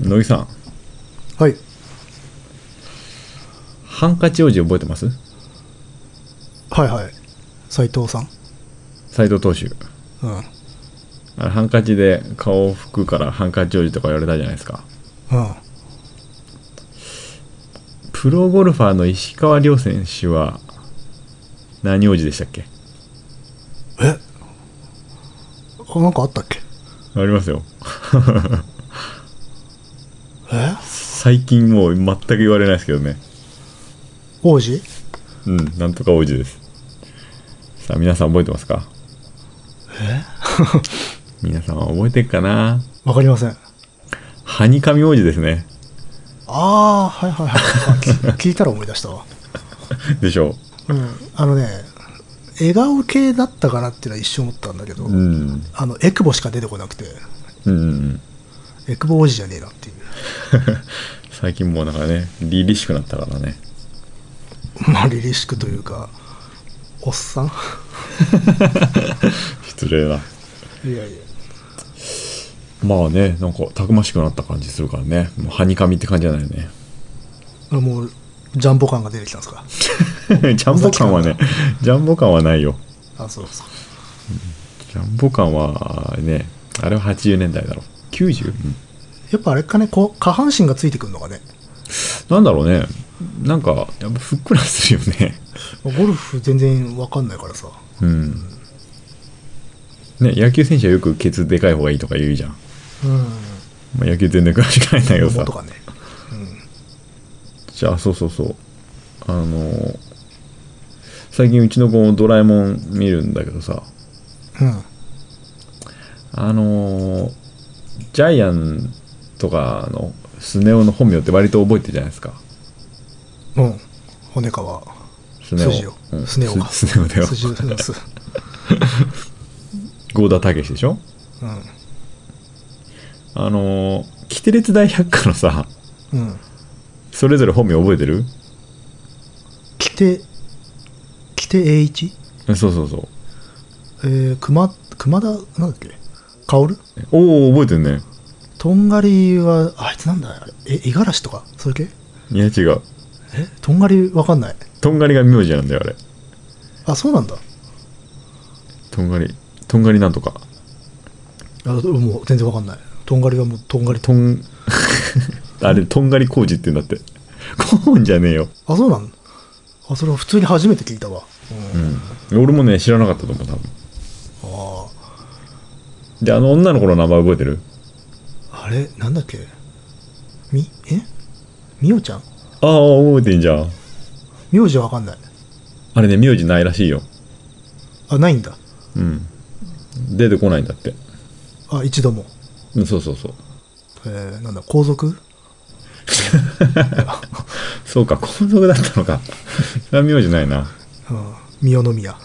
乃木さん。はい。ハンカチ王子覚えてます？はいはい。斉藤さん。斎藤投手。うん。うんあれハンカチで顔を拭くからハンカチ王子とか言われたじゃないですか。プロゴルファーの石川遼選手は何王子でしたっけ？え？あなんかあったっけ？ありますよえ？最近もう全く言われないですけどね。王子？うんなんとか王子です。さあ皆さん覚えてますか？え？皆さんは覚えてるかな？わかりません。ハニカミ王子ですね。ああはいはいはい。聞いたら思い出したわ。でしょう。んあのね笑顔系だったかなっていうのは一瞬思ったんだけど、ううん。あのエクボしか出てこなくて。うんうんうんエクボ王子じゃねえなっていう。最近もうなんかね凛々しくなったからね。まあリリシックというかおっさん？失礼な。いやいや。まあねなんかたくましくなった感じするからね。もうハニカミって感じじゃないよねもうジャンボ感が出てきたんですか？ジャンボ感はねジャンボ感はないよ。あそうですかジャンボ感はねあれは80年代だろ 90? うんやっぱあれかねこう下半身がついてくるのがね。なんだろうね。なんかやっぱふっくらするよね。ゴルフ全然わかんないからさ。うん。ね野球選手はよくケツでかい方がいいとか言うじゃん、うん。まあ、野球全然詳しくないんだけどさ。とかね。じゃあそうそうそう。あの最近うちの子もドラえもん見るんだけどさ。うん。あのジャイアンとかのスネ夫の本名って割と覚えてるじゃないですか。うん。骨川スネ夫。スネ夫か。ススネ夫だよ。筋を。す 郷田武史でしょ？うん。あのキテレツ大百科のさうん。それぞれ本名覚えてる？来て来て栄一そうそうそう。えー、熊熊田なんだっけ？薫？おお覚えてるね。とんがりはあいつなんだ。え五十嵐とか？それ系？いや違う。え？とんがりわかんない？とんがりが名字なんだよあれ。あそうなんだ。とんがり。とんがりなんとか。あもう全然わかんない。とんがりはもうとんがり。ととん あれとんがり工事って言うんだって。コーンじゃねえよ。あそうなん？あそれは普通に初めて聞いたわ。うん、うん。俺もね知らなかったと思う多分。あであの女の子の名前覚えてる？ああれ？なんだっけ？み？え？みおちゃん？ああ覚えてんじゃん。名字はわかんない。あれね名字ないらしいよ。あないんだ。うん。出てこないんだって。あ一度も。うんそうそうそう。えー、なんだ皇族？そうか皇族だったのか。それは名字ないな。うん三代宮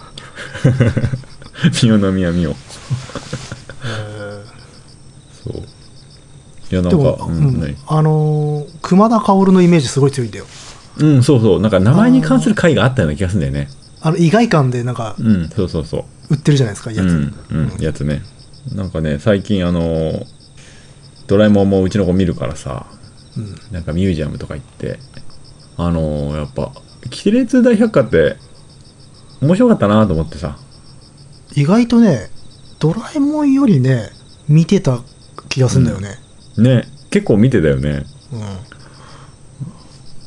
三代宮美代えそう。いやなんも、か、ううん。あのー熊田薫のイメージすごい強いんだよ。うんそうそう。なんか名前に関する回があったような気がするんだよね。あの意外感でなんかうんそうそうそう。売ってるじゃないですかやつ、うん、うん、やつね。なんかね最近あのドラえもんもうちの子見るからさうん。なんかミュージアムとか行ってあのやっぱ「キテレツ大百科」って面白かったなと思ってさ。意外とねドラえもんよりね見てた気がするんだよね。ね。結構見てたよね。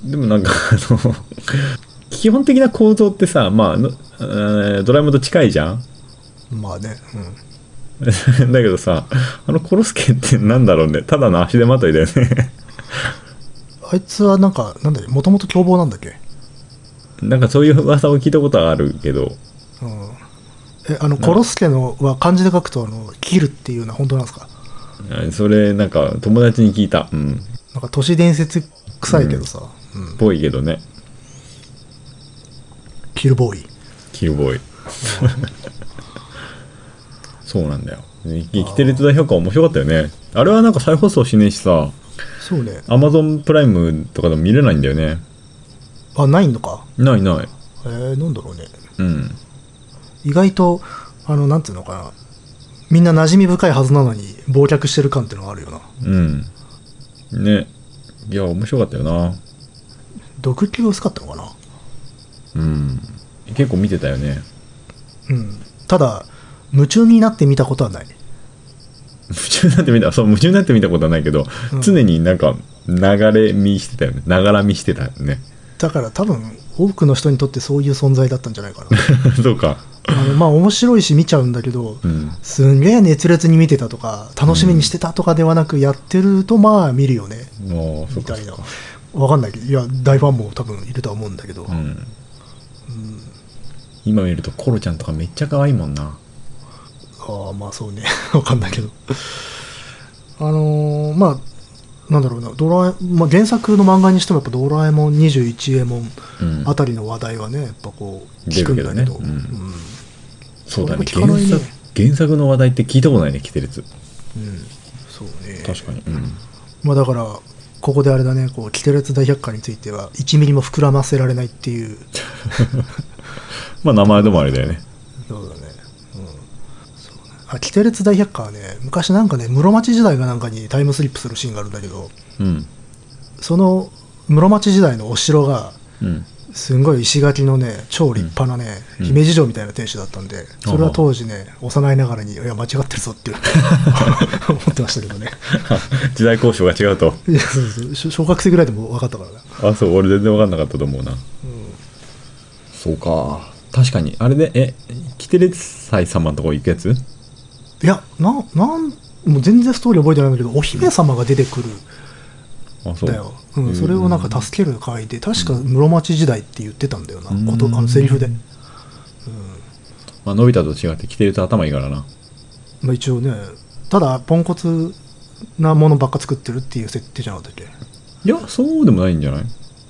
うん、でもなんかあの 基本的な構造ってさまあのえードラえもんと近いじゃん。まあね、だけどさあのコロスケってなんだろうね。ただの足手まといだよね。うん、あいつはなんかなんだもともと凶暴なんだっけ、なんかそういう噂を聞いたことはあるけど。うん、えあのコロスケのは漢字で書くとあの切るっていうのは本当なんですか？あそれなんか友達に聞いた。うん。なんか都市伝説臭いけどさ、うん。ぽいけどね。キルボーイ。キルボーイ。そうなんだよ。生きてると大評価面白かったよね。あれはなんか再放送しねえしさ。そうね。アマゾンプライムとかでも見れないんだよね。あないのか？ないない。えー、なんだろうね。うん意外とあのなんていうのかな。みんな馴染み深いはずなのに忘却してる感っていうのがあるよな。うん。ね。いや面白かったよな。毒気が薄かったのかな。うん。結構見てたよね。うん。ただ夢中になって見たことはない。夢中になって見たそう夢中になって見たことはないけど、うん。常になんか流れ見してたよね。ながら見してたよね。だから多分多くの人にとってそういう存在だったんじゃないかな。そうかあのまあ面白いし見ちゃうんだけど、うん。すんげえ熱烈に見てたとか楽しみにしてたとかではなくやってるとまあ見るよね。みたいな。わかんないけど。いや大ファンも多分いるとは思うんだけど、うん。今見るとコロちゃんとかめっちゃ可愛いもんな。ああまあそうね。わかんないけど。あのーまあなんだろうな。ドラえ、まあ、原作の漫画にしてもやっぱドラえもん21エモンうん。あたりの話題はねやっぱこう聞くんだけど。うん。うんそうだね。原作原作の話題って聞いたことないねキテレツ。うんそうね。確かに。うん。まあだからここであれだねこうキテレツ大百科については1ミリも膨らませられないっていう。まあ名前でもあれだよね。そうだね。うん。そうね。あ、キテレツ大百科はね、昔なんかね、室町時代がなんかにタイムスリップするシーンがあるんだけど、うん。その室町時代のお城が、うんすんごい石垣のね、超立派なね、うん。姫路城みたいな天守だったんで、それは当時ね、幼いながらに、いや、間違ってるぞっていう 思ってましたけどね。時代交渉が違うと。いや、そうそう小、小学生ぐらいでも分かったからな。あそう俺全然分かんなかったと思うな、そうか。確かに。あれでえキテレツ祭様のとこ行くやつ？いや、な、なん、もう全然ストーリー覚えてないんだけど、お姫様が出てくるうだよ、うん、それをなんか助ける会で確か室町時代って言ってたんだよな、うん。ことあのセリフで、まあのび太と違ってキテレツ頭いいからな。まあ、一応ねただポンコツなものばっか作ってるっていう設定じゃなかったっけ？いやそうでもないんじゃない？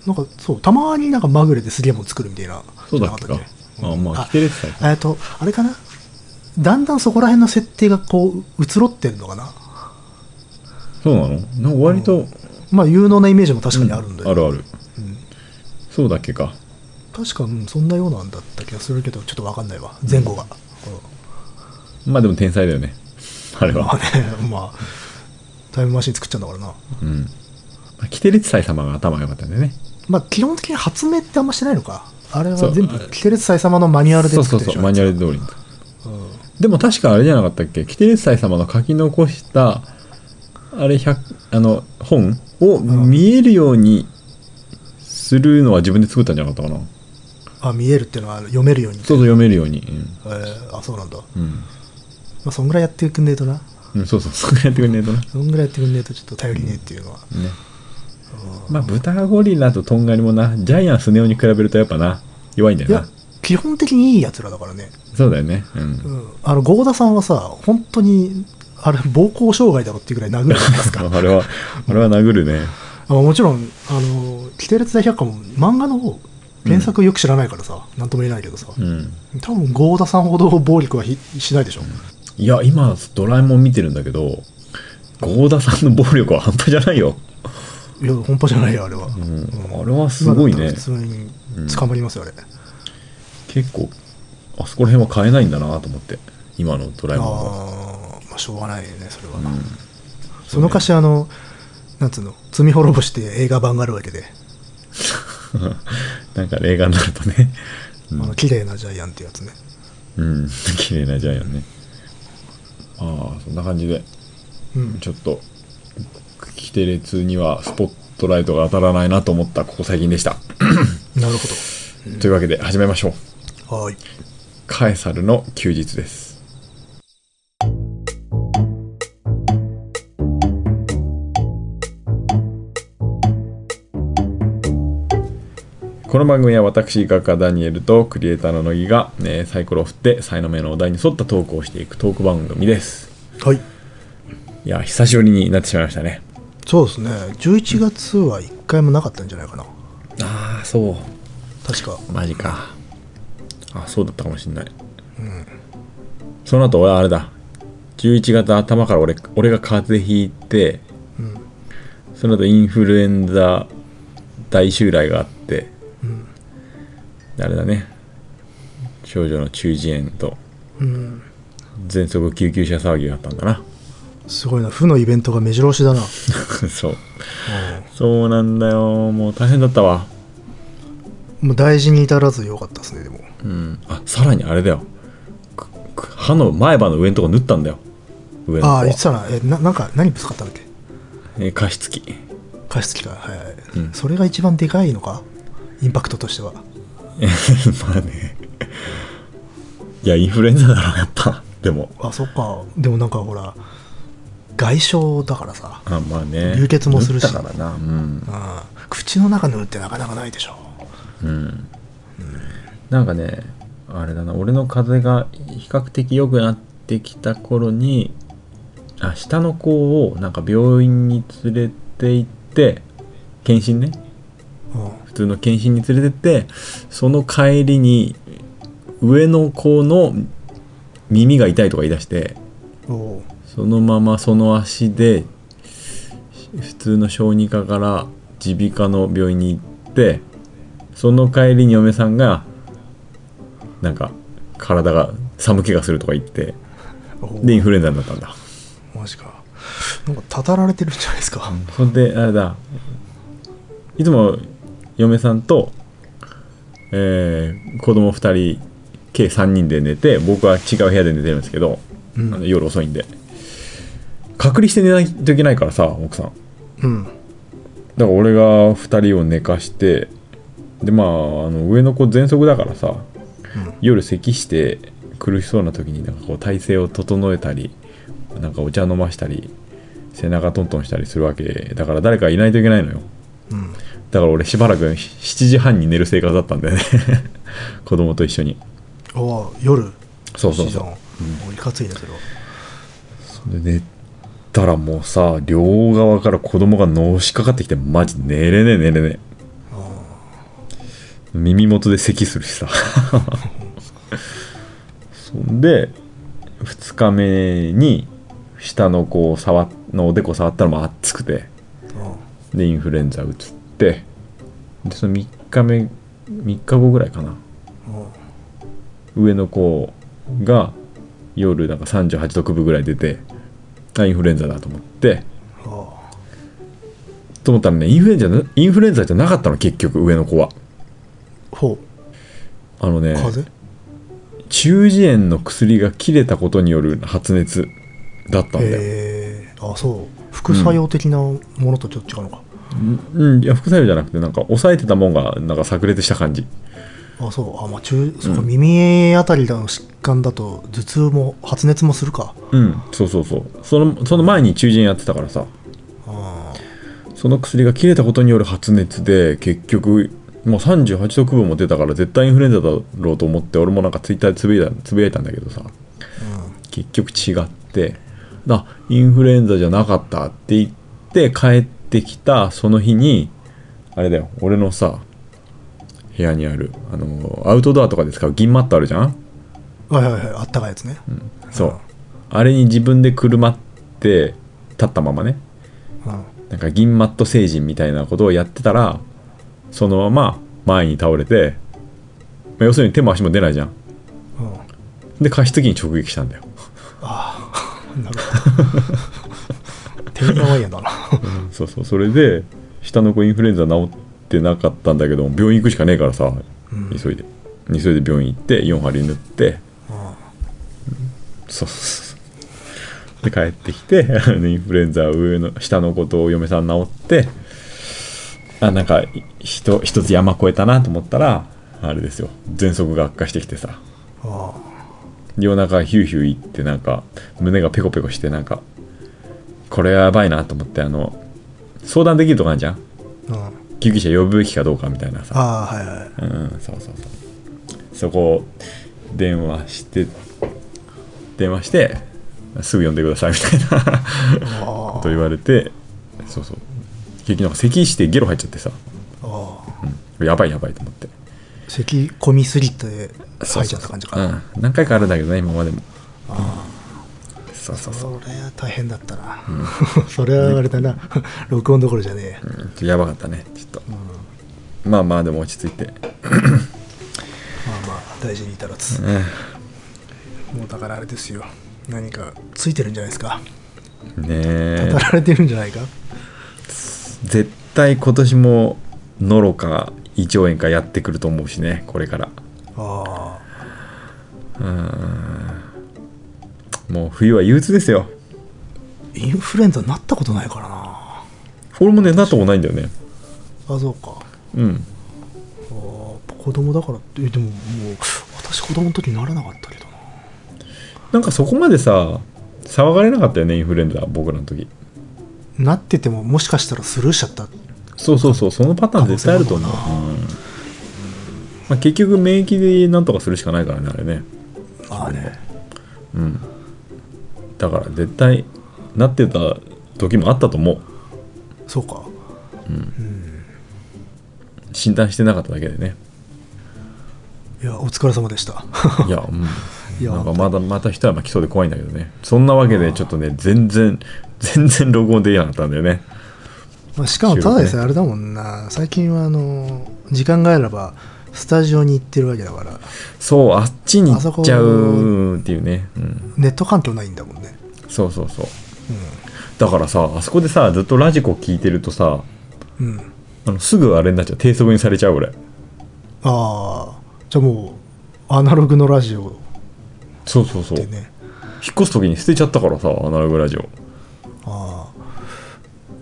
なんかそうたまになんかまぐれですげえもん作るみたいな。そうだっけか。じゃなったあまああキテレツ祭えっとあれかな？だんだんそこら辺の設定がこう移ろってんのかな？そうなの？なんか割と、まあ有能なイメージも確かにあるんだよ、あるある。うん。そうだっけか。確か、うん、そんなようなんだった気がするけどちょっと分かんないわ。前後が、うん。まあでも天才だよね。あれは。まあね、まあ、タイムマシン作っちゃうんだからな。うん。まあキテレツ祭様が頭が良かったんだよね。まあ、基本的に発明ってあんましてないのか。あれはそう。全部、キテレツ祭様のマニュアルでそう作ってるでしょそうそうマニュアル通りに。うん。でも確かあれじゃなかったっけ？キテレツ祭様の書き残したあれ100あの本を見えるようにするのは自分で作ったんじゃなかったかな、あ、見えるっていうのは読めるように。そうそう読めるようにえーあ、そうなんだ。まうん、あ、そんぐらいやってくんねえとな。うん、そうそうそれやってくれねえとなね そんぐらいやってくんねえとちょっと頼りねえっていうのは。まあ豚ゴリラとトンガリもなジャイアンスネ夫に比べるとやっぱな弱いんだいやよな、基本的にいい奴らだからね。そうだよねうんうん。あの、郷田さんはさ、本当に、あれ、暴行傷害だろっていうぐらい殴るじゃないですか。あれはあれは殴るね。あもちろん、あの、キテレツ大百科も漫画の方、原作よく知らないからさ、なんとも言えないけどさ、うん。多分郷田さんほど暴力はひしないでしょ。いや今ドラえもん見てるんだけど郷田さんの暴力は半端じゃないよ、いや、本端じゃないよ、あれは。うん。あれはすごいね。普通に捕まりますよ、あれ。結構あそこら辺は変えないんだなと思って今のドラえあもんはあ、まあ、しょうがないね、それは。うんそのかし、あの、なんつうの、罪滅ぼして映画版があるわけで、なんか映画になるとねあの綺麗なジャイアンってやつね。うん綺麗なジャイアンねああそんな感じでうん。ちょっとキテレツにはスポットライトが当たらないなと思ったここ最近でした、なるほというわけで始めましょうど。はーい。カエサルの休日ですこの番組は私画家ダニエルとクリエイターの乃木が、ね、サイコロを振って才能目のお題に沿ったトークをしていくトーク番組ですはい。いや久しぶりになってしまいましたねそうですね。11月は1回もなかったんじゃないかな。ああそう確か。マジかあそうだったかもしんない、その後俺はあれだ11月頭から俺俺が風邪ひいてうん。その後インフルエンザ大襲来があって、であれだね。少女の中耳炎と。うん。喘息救急車騒ぎがあったんだな。すごいな。負のイベントが目白押しだな。そう。そうなんだよ。もう大変だったわ。もう大事に至らずよかったですねでも。うん。あさらにあれだよ。歯の前歯の上のとこ縫ったんだよ。上のああ言ってたな。えななんか何ぶつかったんだっけ？えー加湿器。加湿器か。はいはい、うん。それが一番でかいのか？インパクトとしては まあね。いやインフルエンザだろやっぱ。でも。あそっか。でもなんかほら外傷だからさ、あまあね。流血もするし。縫ったからな。うん。うん、口の中縫うってなかなかないでしょ。うん。なんかねあれだな。俺の風邪が比較的良くなってきた頃にあ下の子をなんか病院に連れて行って検診ね通の検診に連れてってその帰りに上の子の耳が痛いとか言い出してそのままその足で普通の小児科から耳鼻科の病院に行ってその帰りに嫁さんがなんか体が寒気がするとか言ってでインフルエンザになったんだ。マジか。なんかたたられてるんじゃないですか、それであれだ。いつも嫁さんと、えー子供2人計3人で寝て僕は違う部屋で寝てるんですけど、うん。あの夜遅いんで。隔離して寝ないといけないからさ奥さん。うん。だから俺が2人を寝かしてでまああの上の子喘息だからさ、夜咳して苦しそうな時になんかこう体勢を整えたりなんかお茶飲ましたり背中トントンしたりするわけだから誰かいないといけないのよ。うんだから俺しばらく7時半に寝る生活だったんだよね。子供と一緒に。おう夜？そうそうそう。う、うん、いかついねそれはで寝たらもうさ両側から子供がのしかかってきてマジ寝れねえ寝れねえ。耳元で咳するしさ。そんで2日目に下の子を触っのおでこ触ったらもう熱くて。でインフルエンザうつってでその3日目3日後ぐらいかな。うん上の子が夜なんか38度9分ぐらい出てあインフルエンザだと思って。あと思ったらねインフルエンザなインフルエンザじゃなかったの結局上の子は。ほあのね中耳炎の薬が切れたことによる発熱だったんだよ、へえあそう副作用的なものとちょっと違うのか、うんうんいや副作用じゃなくてなんか抑えてたもんがなんか炸裂した感じ。あそう。あまあ中そうか耳あたりの疾患だと頭痛も発熱もするか。うんそうそうそう。そのその前に中耳炎やってたからさ。あその薬が切れたことによる発熱で結局もう38度9分も出たから絶対インフルエンザだろうと思って俺もなんかツイッターでつぶやいたつぶやいたんだけどさ。結局違ってだインフルエンザじゃなかったって言って帰ってきたその日にあれだよ俺のさ部屋にあるあのアウトドアとかで使う銀マットあるじゃん？はいはいはいあったかいやつね、そう。あれに自分でくるまって立ったままね。うん。なんか銀マット星人みたいなことをやってたらそのまま前に倒れて、まあ要するに手も足も出ないじゃん。うん。で加湿器に直撃したんだよ。なるほど てんやわんやだな。そうそう。それで下の子インフルエンザ治ってなかったんだけど病院行くしかねえからさ、うん。急いで。急いで病院行って4針縫って。あそうそうそう。で帰ってきてインフルエンザ上の下の子と嫁さん治ってあなんかひと一つ山越えたなと思ったらあれですよ。喘息が悪化してきてさ。あ夜中ヒューヒューいってなんか胸がペコペコしてなんかこれはやばいなと思ってあの相談できるとこあるじゃん？あうん。救急車呼ぶべきかどうかみたいなさ。ああはいはいうんそうそうそう。そこ電話して電話してすぐ呼んでくださいみたいなと言われてそうそう。結局なんか咳してゲロ入っちゃってさ、あうん、やばいやばいと思って。咳込みすぎて吐いちゃった感じかうん、何回かあるんだけどね今までもそうそうそう、それは大変だったな、それはあれだな。録音どころじゃねえ。うん、やばかったねちょっと、まあまあでも落ち着いて、まあまあ大事に至らず。うん、もうだからあれですよ。何かついてるんじゃないですか。ねえ。語られてるんじゃないか。絶対今年もノロか胃腸炎かやってくると思うしねこれから。あもう冬は憂鬱ですよ。あインフルエンザになったことないからな。俺もねなったことないんだよね。あそうか。うん。あー子供だから。ってえでももう私子供の時ならなかったけどな。なんかそこまでさ騒がれなかったよねインフルエンザ僕らの時。なっててももしかしたらスルーしちゃった。そうそうそうそのパターン絶対あると思う、うん。まあ、結局免疫でなんとかするしかないからねあれね。まあね。うんだから絶対なってた時もあったと思う。そうか。診断してなかっただけでね。いやお疲れ様でした。いや、うん、なんかまだまた一山来そうで怖いんだけどね。そんなわけでちょっとね全然 全然録音できなかったんだよね。まあしかもただでさえあれだもんな。最近はあの時間があればスタジオに行ってるわけだから。そうあっちに行っちゃうっていうね、うん、ネット環境ないんだもんね。そうそうそう。だからさあそこでさずっとラジコ聞いてるとさうん、うん、あのすぐあれになっちゃう。低速にされちゃう俺。ああじゃあもうアナログのラジオ。そうそうそう。引っ越す時に捨てちゃったからさアナログラジオ。ああ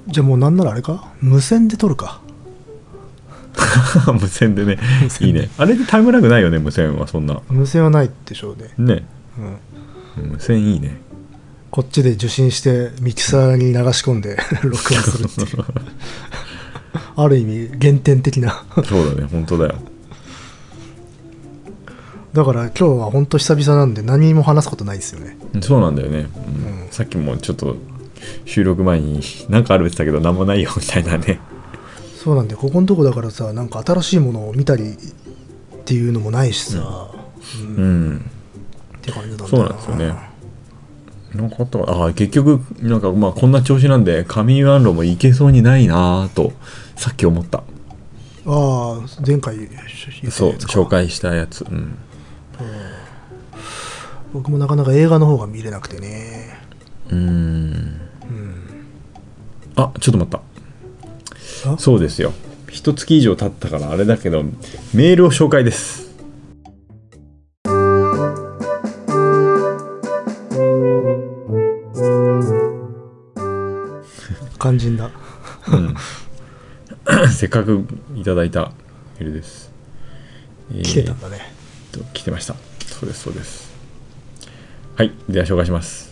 じゃあもうなんならあれか？無線で撮るか 無線でね。無線で。いいね。あれでタイムラグないよね無線はそんな。無線はないでしょうね、ね。うん、無線いいね。こっちで受信してミキサーに流し込んで 録音するっていう。ある意味原点的な。そうだね本当だよ。だから今日は本当久々なんで何も話すことないですよね。そうなんだよね、うん。うん。さっきもちょっと収録前に何かあるって言ったけど何もないよみたいなねそうなんでここのとこだからさなんか新しいものを見たりっていうのもないしさ、うん。うん。って感じだそうなんですよね。なんかあったあ結局なんかまあこんな調子なんで上ワン路も行けそうにないなぁとさっき思った。ああ前回そう紹介したやつ。うん。僕もなかなか映画の方が見れなくてね。うーん。うん。あちょっと待った。あそうですよ。一月以上経ったからあれだけどメールを紹介です。肝心だ。せっかくいただいたメールです、えー来てたんだね、と来てました。そうですそうです。はいでは紹介します。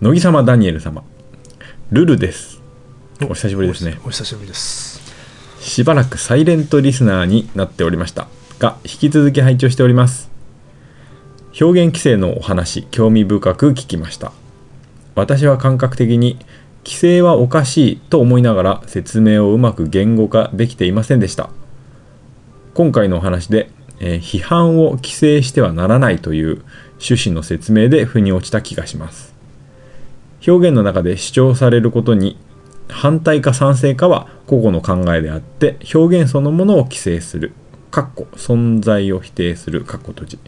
乃木様ダニエル様。ルルです。お久しぶりですね。お久しぶりですしばらくサイレントリスナーになっておりました。が引き続き拝聴しております。表現規制のお話興味深く聞きました。私は感覚的に規制はおかしいと思いながら説明をうまく言語化できていませんでした。今回のお話で、えー批判を規制してはならないという趣旨の説明で腑に落ちた気がします。表現の中で主張されることに反対か賛成かは個々の考えであって表現そのものを規制する。かっこ存在を否定する。かっこ閉じ。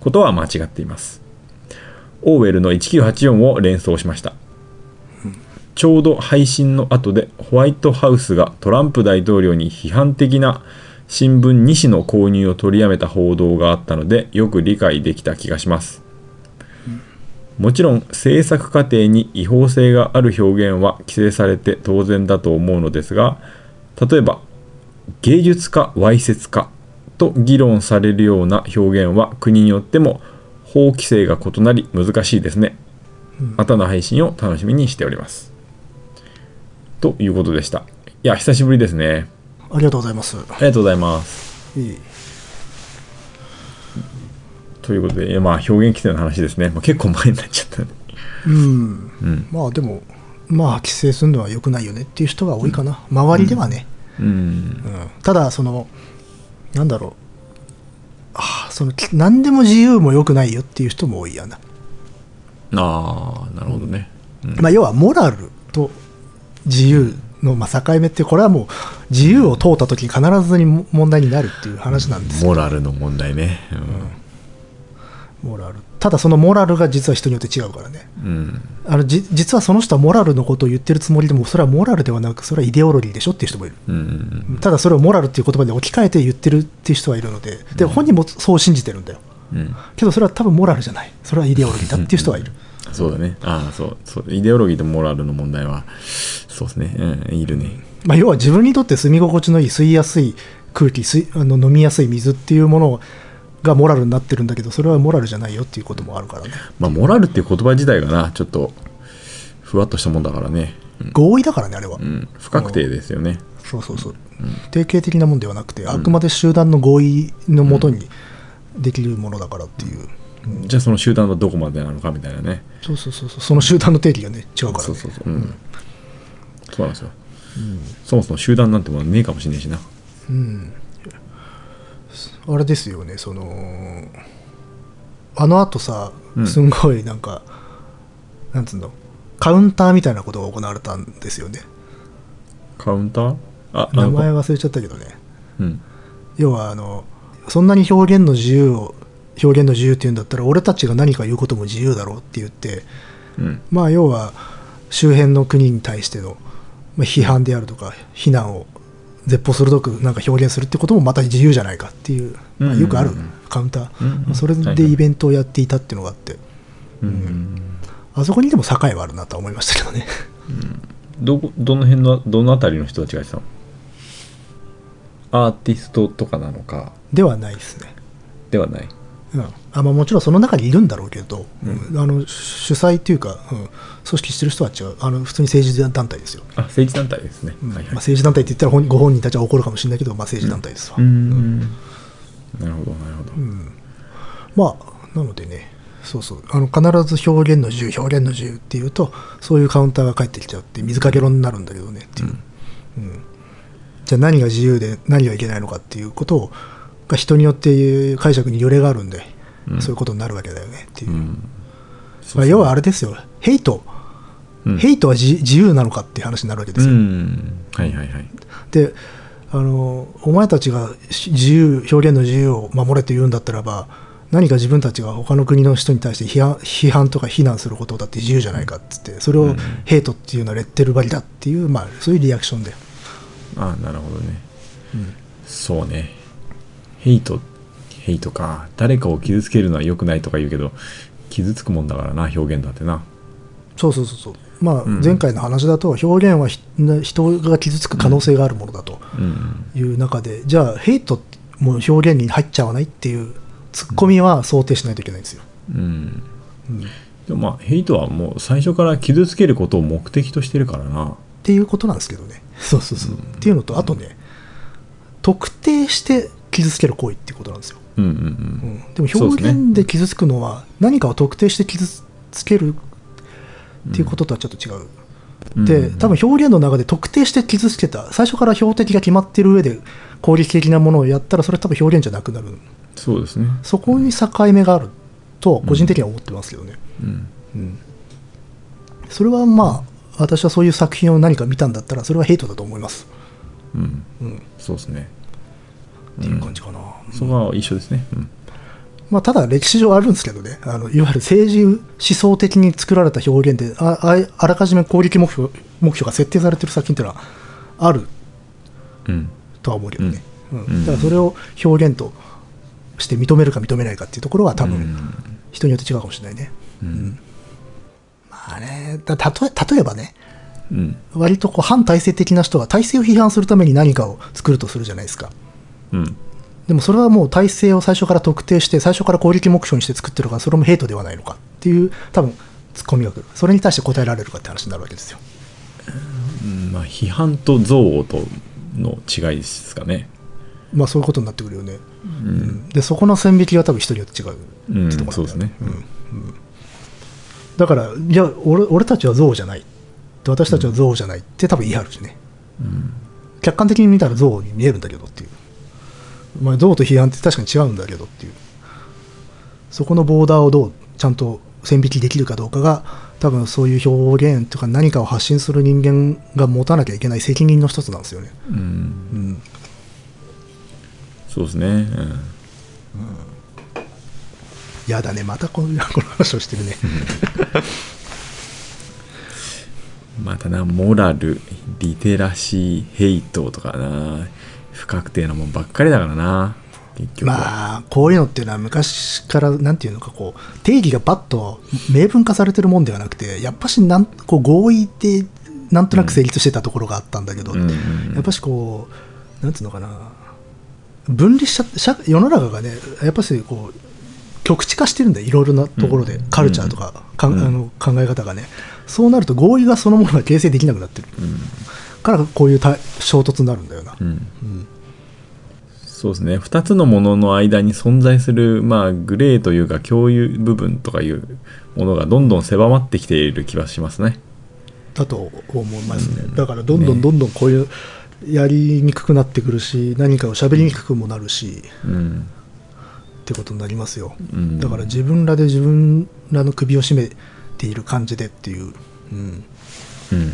ことは間違っています。オーウェルの1984を連想しました。ちょうど配信の後でホワイトハウスがトランプ大統領に批判的な新聞2紙の購入を取りやめた報道があったのでよく理解できた気がします。もちろん制作過程に違法性がある表現は規制されて当然だと思うのですが例えば芸術家わいせつかと議論されるような表現は国によっても法規制が異なり難しいですね。またの配信を楽しみにしております。ということでした。いや久しぶりですね。ありがとうございます。ありがとうございます。いいということでまあ表現規制の話ですね、まあ、結構前になっちゃったねうん。うん。まあでもまあ規制するのは良くないよねっていう人が多いかな、周りではね、うん。うん。ただそのなんだろう。ああそのき何でも自由も良くないよっていう人も多いやな、ああなるほどね、うん。まあ要はモラルと自由のまあ境目ってこれはもう自由を問うた時に必ずに問題になるっていう話なんですよ。モラルの問題ね、うんモラル。ただそのモラルが実は人によって違うからね。うん。あのじ実はその人はモラルのことを言ってるつもりでもそれはモラルではなくそれはイデオロギーでしょっていう人もいる。うんただそれをモラルっていう言葉で置き換えて言ってるっていう人はいるのでで本人もそう信じてるんだよ。うん。けどそれは多分モラルじゃない。それはイデオロギーだっていう人はいる。そうだね。ああそうそうイデオロギーとモラルの問題はそうですね。うんいるね。まあ、要は自分にとって住み心地のいい吸いやすい空気吸いあの飲みやすい水っていうものがモラルになってるんだけどそれはモラルじゃないよっていうこともあるからね。まあモラルっていう言葉自体がなちょっとふわっとしたもんだからね。合意だからねあれは、うん。不確定ですよね。そうそうそう、定型的なもんではなくてあくまで集団の合意のもとにできるものだからっていう、じゃあその集団はどこまでなのかみたいなね。そうそうそうそう。その集団の定義がね違うから、ね、そうそうそう。うん。そうなんですよ。そもそも集団なんてものねえかもしれないしな。うんあれですよねそのあのあとさうん。すんごいなんか、なんつうのカウンターみたいなことが行われたんですよね。カウンター？あ名前は忘れちゃったけどね。うん。要はあのそんなに表現の自由を表現の自由っていうんだったら俺たちが何か言うことも自由だろうって言ってうん。まあ要は周辺の国に対してのまあ批判であるとか非難を絶望鋭くなんか表現するってこともまた自由じゃないかっていう、まあ、よくあるうん。うんうんカウンター、うん。うん。まあそれでイベントをやっていたっていうのがあって、うん。あそこにでも境はあるなとは思いましたけどね。どこどの辺のどの辺りの人たちがやってたの？アーティストとかなのか。ではないですね、ではないうん。あまあ、もちろんその中にいるんだろうけど、うん。あの主催っていうか、うん、組織してる人は違う。あの普通に政治団体ですよ、あ政治団体ですね、うんはいはい。まあ、政治団体って言ったら本ご本人たちは怒るかもしれないけど、まあ、政治団体ですわ、うん。なるほどなるほど、まあなのでねそうそう。あの必ず表現の自由表現の自由っていうとそういうカウンターが返ってきちゃうって水かけ論になるんだけどねっていう、うん。じゃあ何が自由で何がいけないのかっていうことをが人によって解釈に揺れがあるんで、うん。そういうことになるわけだよねっていう、うん。まあ、要はあれですよ。ヘイト、うん。ヘイトは自自由なのかっていう話になるわけでうすよ、ん。はいはいはい。であのお前たちがし自由表現の自由を守れと言うんだったらば何か自分たちが他の国の人に対して批判批判とか非難することだって自由じゃないかっつってそれをうん。ヘイトっていうのはレッテル張りだっていう、まあ、そういうリアクションで、あなるほどね、そうねヘイトヘイトか。誰かを傷つけるのは良くないとか言うけど傷つくもんだからな表現だってな。そうそうそうそう。まあうん。前回の話だと表現はひ人が傷つく可能性があるものだとうん。いう中で、じゃあヘイトも表現に入っちゃわないっていうツッコミは想定しないといけないんですよ、うん。うん。でもまあヘイトはもう最初から傷つけることを目的としてるからな。っていうことなんですけどね。そうそうそう。っていうのと、あとね、特定して傷つける行為っていうことなんですよ。うんうんうん、でもそうですね表現で傷つくのは、何かを特定して傷つけるっていうこととはちょっと違う。うん。で、多分表現の中で特定して傷つけた、最初から標的が決まってる上で攻撃的なものをやったら、それ多分表現じゃなくなる。そうですね。そこに境目があると、個人的には思ってますけどね。うん。うん。それはまあ、私はそういう作品を何か見たんだったら、それはヘイトだと思います。うん。うん、っそうですねていう感じかな。そこは一緒ですね。うん。まあ、ただ歴史上あるんですけどね、あのいわゆる政治思想的に作られた表現で、あああらかじめ攻撃目標目標が設定されてる作品っていうのはあるうんとは思うけどね、うん。うん。だからそれを表現として認めるか認めないかっていうところは多分うん。人によって違うかもしれないね。うん。まあね、だたと例えばね、うん。割とこう反体制的な人が体制を批判するために何かを作るとするじゃないですか。うん。でもそれはもう体制を最初から特定して、最初から攻撃目標にして作ってるから、それもヘイトではないのかっていう、多分ツッコミが来る、それに対して答えられるかって話になるわけですよ。うんまあ批判と憎悪との違いですかね。まあそういうことになってくるよね。うん。で、そこの線引きが多分人によって違ううんってとこそうですね。だから、いや俺、俺たちは憎悪じゃない。で私たちは憎悪じゃないって多分言い張るしね。うん。客観的に見たら憎悪に見えるんだけどっていう。まあ、憎悪と批判って確かに違うんだけどっていう。そこのボーダーをどうちゃんと線引きできるかどうかが、多分そういう表現とか何かを発信する人間が持たなきゃいけない責任の一つなんですよね。うんうん。そうですねやだねまたこの この話をしてるね またなモラルリテラシーヘイトとかな不確定なもんばっかりだからな。結局は、まあこういうのっていうのは昔からなんていうのかこう定義がバッと明文化されてるもんではなくてやっぱしなんこう合意でなんとなく成立してたところがあったんだけど、うんうんうん。やっぱしこうなんていうのかな。分離しちゃ社世の中がねやっぱしこう極地化してるんだよ。いろいろなところで、うんカルチャーとかうん。あの考え方がね。そうなると合意がそのものが形成できなくなってるからこういう対衝突になるんだよな、うん。うんそうですね。2つのものの間に存在する、まあ、グレーというか共有部分とかいうものがどんどん狭まってきている気はしますね。だと思いますね、うん。だからどんどんどんどんこういうやりにくくなってくるし何かを喋りにくくもなるしうん。ってことになりますよ。うん。だから自分らで自分らの首を絞めている感じでっていう、うん。うん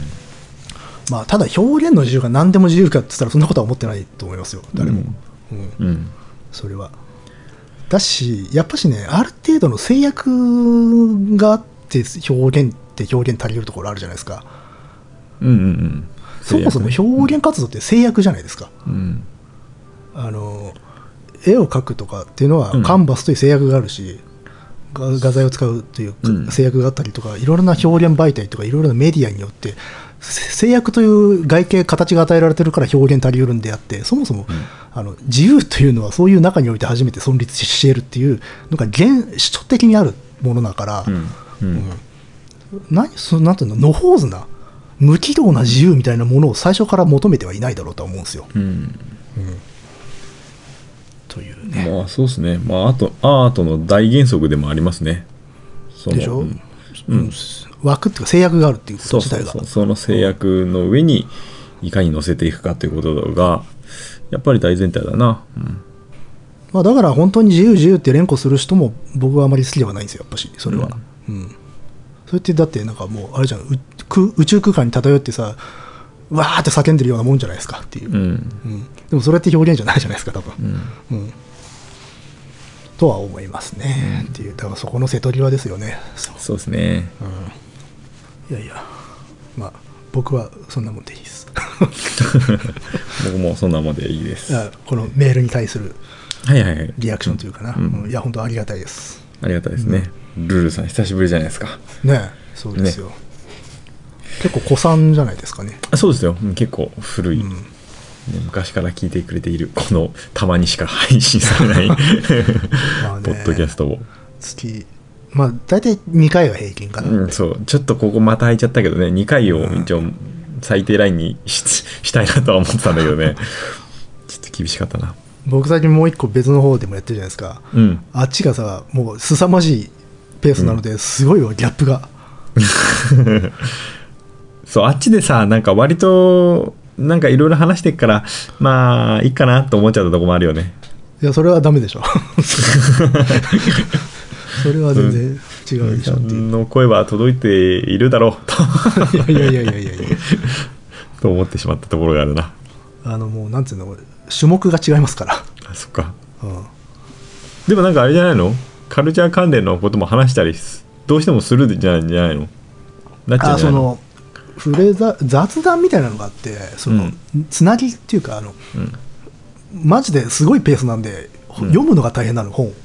まあ、ただ表現の自由が何でも自由かって言ったらそんなことは思ってないと思いますよ。誰も、うん。うん。それは。だしやっぱしねある程度の制約があって表現って表現足りるところあるじゃないですか。うんうんうん。そもそも表現活動って制約じゃないですか。うん。あの絵を描くとかっていうのはうん。カンバスという制約があるし、が画材を使うといううん。制約があったりとか、いろいろな表現媒体とかいろいろなメディアによってせ制約という外形形が与えられてるから表現足りうるんであってそもそも、あの自由というのはそういう中において初めて存立し得るっていうのが原主張的にあるものだから、うん。うん。何そのなんていうの野放図な無軌道な自由みたいなものを最初から求めてはいないだろうとは思うんですよ。うん。というね。まあそうですね。まああとアートの大原則でもありますね。でしょ、うん。うん枠っていうか制約があるっていうこと自体が。その制約の上にいかに乗せていくかということがやっぱり大前提だな、うん。まあ、だから本当に自由自由って連呼する人も僕はあまり好きではないんですよやっぱしそれは、うん。それってだってなんかもうあれじゃん宇宙空間に漂ってさわーって叫んでるようなもんじゃないですかっていう、うん。うん。でもそれって表現じゃないじゃないですか多分、うん。うん。とは思いますね、っていう。だからそこの瀬戸際ですよね。そうそうですねいやいやまあ僕はそんなもんでいいです。僕もそんなもんでいいです。あこのメールに対するはいはいはい。リアクションというかな、うん。うん。いや本当ありがたいです。ありがたいですね、ルルルさん久しぶりじゃないですか。ねそうですよ、結構古参じゃないですかね。あそうですよ。うん結構古い、うん。ね昔から聞いてくれているこのたまにしか配信されない ポッドキャストを、月まあ大体2回が平均かな、うん、そう。ちょっとここまた空いちゃったけどね。2回を一応最低ラインにし したいなとは思ってたんだけどね。ちょっと厳しかったな。僕最近もう一個別の方でもやってるじゃないですか。うん。あっちがさもう凄まじいペースなので、すごいわギャップが。そうあっちでさなんか割となんかいろいろ話してっからまあいいかなと思っちゃったとこもあるよね。いやそれはダメでしょそれは全然違うでしょっていう、の声は届いているだろうと。いやいやいやいやいやと思ってしまったところがあるな。あのもうなんていうの？種目が違いますから、あそっか。うん、でもなんかあれじゃないの？カルチャー関連のことも話したりすどうしてもするじゃないんじゃないの？なっちゃうんじゃないの？あそのフレーザ雑談みたいなのがあってその、つなぎっていうかあのうん。マジですごいペースなんで、読むのが大変なの本。うんうん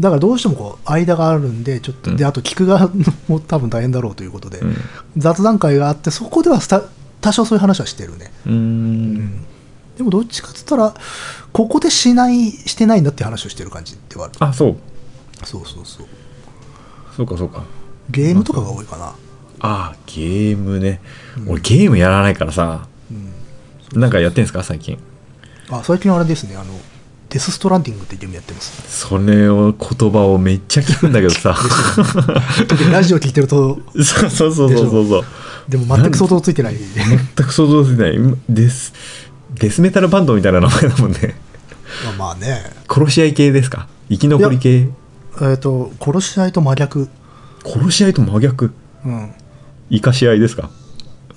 だからどうしてもこう間があるんでちょっと、うん。であと聞く側も多分大変だろうということで、うん。雑談会があってそこでは多少そういう話はしてるね、うん。でもどっちかっつったらここでしないしてないんだって話をしてる感じではある。あそう。そうそうそう。そうかそうか。ゲームとかが多いかな、あゲームね、俺ゲームやらないからさ。うん、なんかやってんすか最近？あ最近あれですねあのデス・ストランディングってゲームやってます？それを言葉をめっちゃ聞くんだけどさ。ラジオ聞いてると そうそうそうそうそうでも全く想像ついてない。全く想像ついてない。デスデスメタルバンドみたいな名前だもんね。まあまあね。殺し合い系ですか？生き残り系？えっ、と殺し合いと真逆。殺し合いと真逆？うん。生かし合いですか？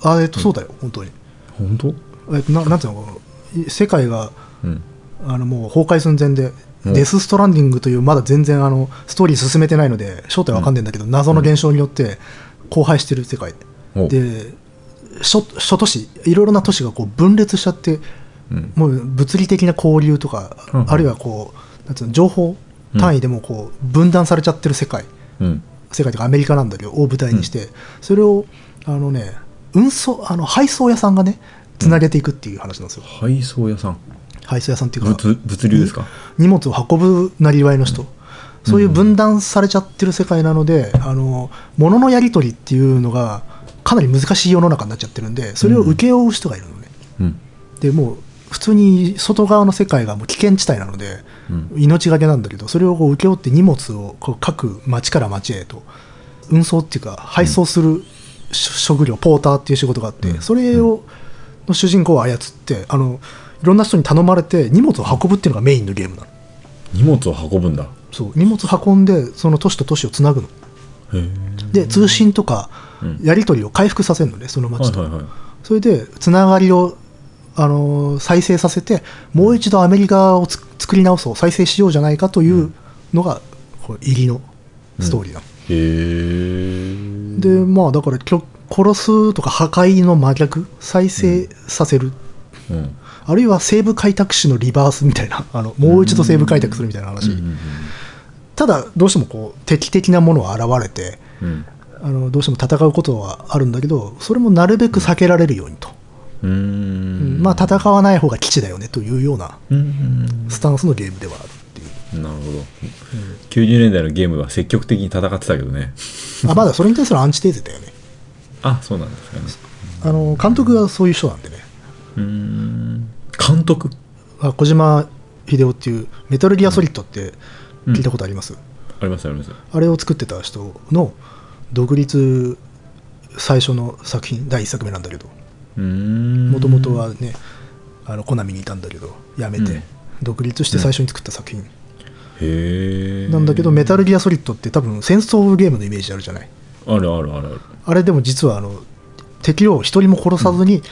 あえっ、とそうだよ本当に。本当？えっとななんていうの？い世界がうんあのもう崩壊寸前でうん。デス・ストランディングというまだ全然あのストーリー進めてないので正体わかんないんだけど、謎の現象によって荒廃してる世界。おで諸諸都市いろいろな都市がこう分裂しちゃってうん。もう物理的な交流とか、うん。あるいはこうなんつうの情報単位でもこう分断されちゃってる世界、うん。世界というかアメリカなんだけどを舞台にして、それをあのね運送あの配送屋さんがねつなげていくっていう話なんですよ、配送屋さん配送屋さんっていうか物物流ですか？荷物を運ぶなりわいの人、そういう分断されちゃってる世界なので、あの物のやり取りっていうのがかなり難しい世の中になっちゃってるんでそれを請け負う人がいるのね、うん。でもう普通に外側の世界がもう危険地帯なので、うん。命がけなんだけどそれをこう請け負って荷物をこう各町から町へと運送っていうか配送するし職業ポーターっていう仕事があって、うん。それをの主人公を操ってあのいろんな人に頼まれて荷物を運ぶっていうのがメインのゲームなの。荷物を運ぶんだ。そう。荷物運んでその都市と都市をつなぐの。で通信とかうん。やり取りを回復させるのねその町と、はいはいはい。それでつながりを、あのー再生させてもう一度アメリカをつ作り直そう再生しようじゃないかというのが、こう入りのストーリーなの、へえでまあだからきょ殺すとか破壊の真逆再生させる、うんあるいは西部開拓史のリバースみたいな あのもう一度西部開拓するみたいな話、うんうんただどうしてもこう敵的なものは現れてうん。あのどうしても戦うことはあるんだけどそれもなるべく避けられるようにと、うーん。まあ戦わない方が基地だよねというようなうんスタンスのゲームではあるっていう。なるほど、90年代のゲームは積極的に戦ってたけどね。あまだそれに対するアンチテーゼだよね。あそうなんですかね。あの監督がそういう人なんでね。うーん監督。あ小島秀夫っていうメタルギアソリッドって聞いたことあります、ありますあります。あれを作ってた人の独立最初の作品第1作目なんだけど。もともとはねあのコナミにいたんだけど辞めて、うん。独立して最初に作った作品、へえなんだけどメタルギアソリッドって多分戦争ゲームのイメージあるじゃない？あるあるあるある。あれでも実はあの敵を一人も殺さずに、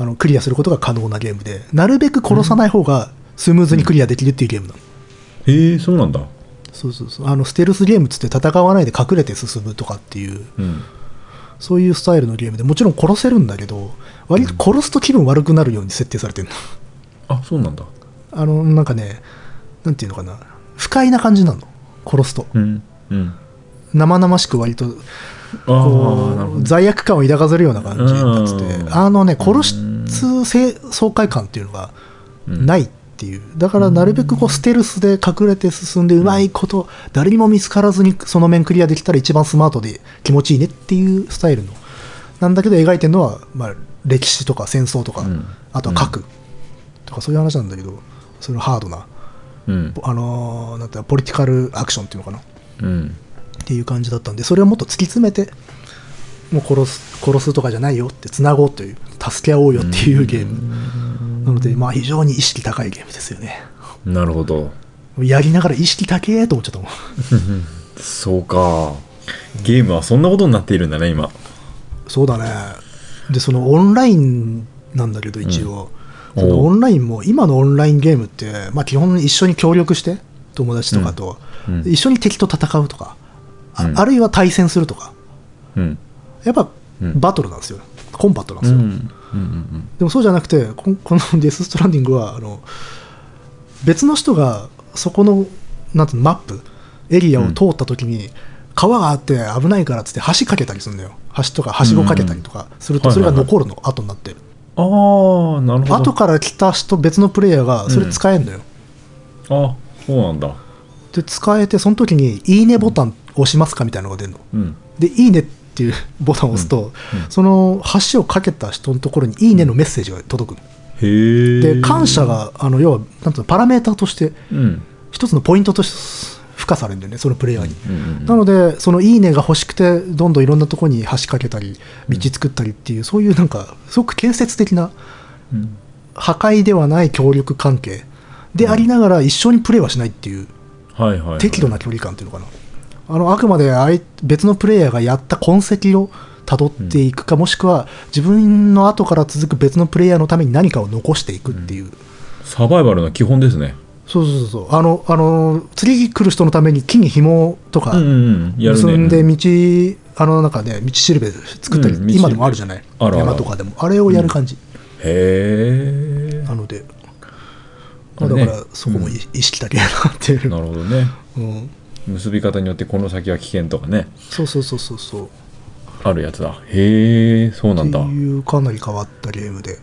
あのクリアすることが可能なゲームでなるべく殺さない方がスムーズにクリアできるっていうゲームなの、へえそうなんだ。そうそうそう。あのステルスゲームっつって戦わないで隠れて進むとかっていううん。そういうスタイルのゲームでもちろん殺せるんだけど割と殺すと気分悪くなるように設定されてるの。あそうなんだ。あのなんかねなんていうのかな。不快な感じなの。殺すと。うんうん。生々しく割とこう罪悪感を抱かせるような感じになってて。うん。あのね殺すせ爽快感っていうのがうん。ないっていう。だからなるべくこうステルスで隠れて進んでうまいこと誰にも見つからずにその面クリアできたら一番スマートで気持ちいいねっていうスタイルの。なんだけど描いてるのは、まあ、歴史とか戦争とか、うん。あとは核とかそういう話なんだけどそれハードな、うん。あのーなんてポリティカルアクションっていうのかな。うん。っていう感じだったんでそれをもっと突き詰めてもう殺す殺すとかじゃないよってつなごうという助け合おうよっていうゲーム。なのでまあ非常に意識高いゲームですよね。なるほど。やりながら意識高えと思っちゃったもん。そうか。ゲームはそんなことになっているんだね今。そうだね。でそのオンラインなんだけど一応、う。んそのオンラインも今のオンラインゲームって、まあ、基本一緒に協力して友達とかと、うん。うん。一緒に敵と戦うとか、あるいは対戦するとか。うんやっぱうん。バトルなんですよ。コンバットなんですよ、うん。うんうんでもそうじゃなくてこ このデス・ストランディングはあの別の人がそこのなんてマップエリアを通った時に、川があって危ないからっつって橋かけたりするんだよ。橋とかはしごかけたりとかするとうんそれが残るの、後になって。ああなるほど。後から来た人別のプレイヤーがそれ使えるのよ、あそうなんだ。で使えてその時に「いいね」ボタン押しますかみたいなのが出るの。うん。で「いいね」っていうボタンを押すと、うんうん。その橋をかけた人のところに「いいね」のメッセージが届くの。へえで感謝があの要はなんうのパラメーターとしてうん。一つのポイントとして付加されるんだよねそのプレイヤーに、うんうんうんなのでその「いいね」が欲しくてどんどんいろんなところに橋かけたり道作ったりっていう、そういうなんかすごく建設的なうん。破壊ではない協力関係でありながら一緒にプレイはしないっていう適度な距離感っていうのかなあのあくまで相別のプレイヤーがやった痕跡をたどっていくか、もしくは自分の後から続く別のプレイヤーのために何かを残していくっていう、サバイバルの基本ですね。そうそうそうあのあの次来る人のために木に紐とか結んで道、あのなんかね道しるべ作ったり、うん今でもあるじゃない？山とかでも。あれをやる感じ、へなので、だからそこもい意識高いなっていう、えなるほどね。うん、結び方によってこの先は危険とかね。そうそうそうそうそう。あるやつだ。へえそうなんだ。っていうかなり変わったゲームで、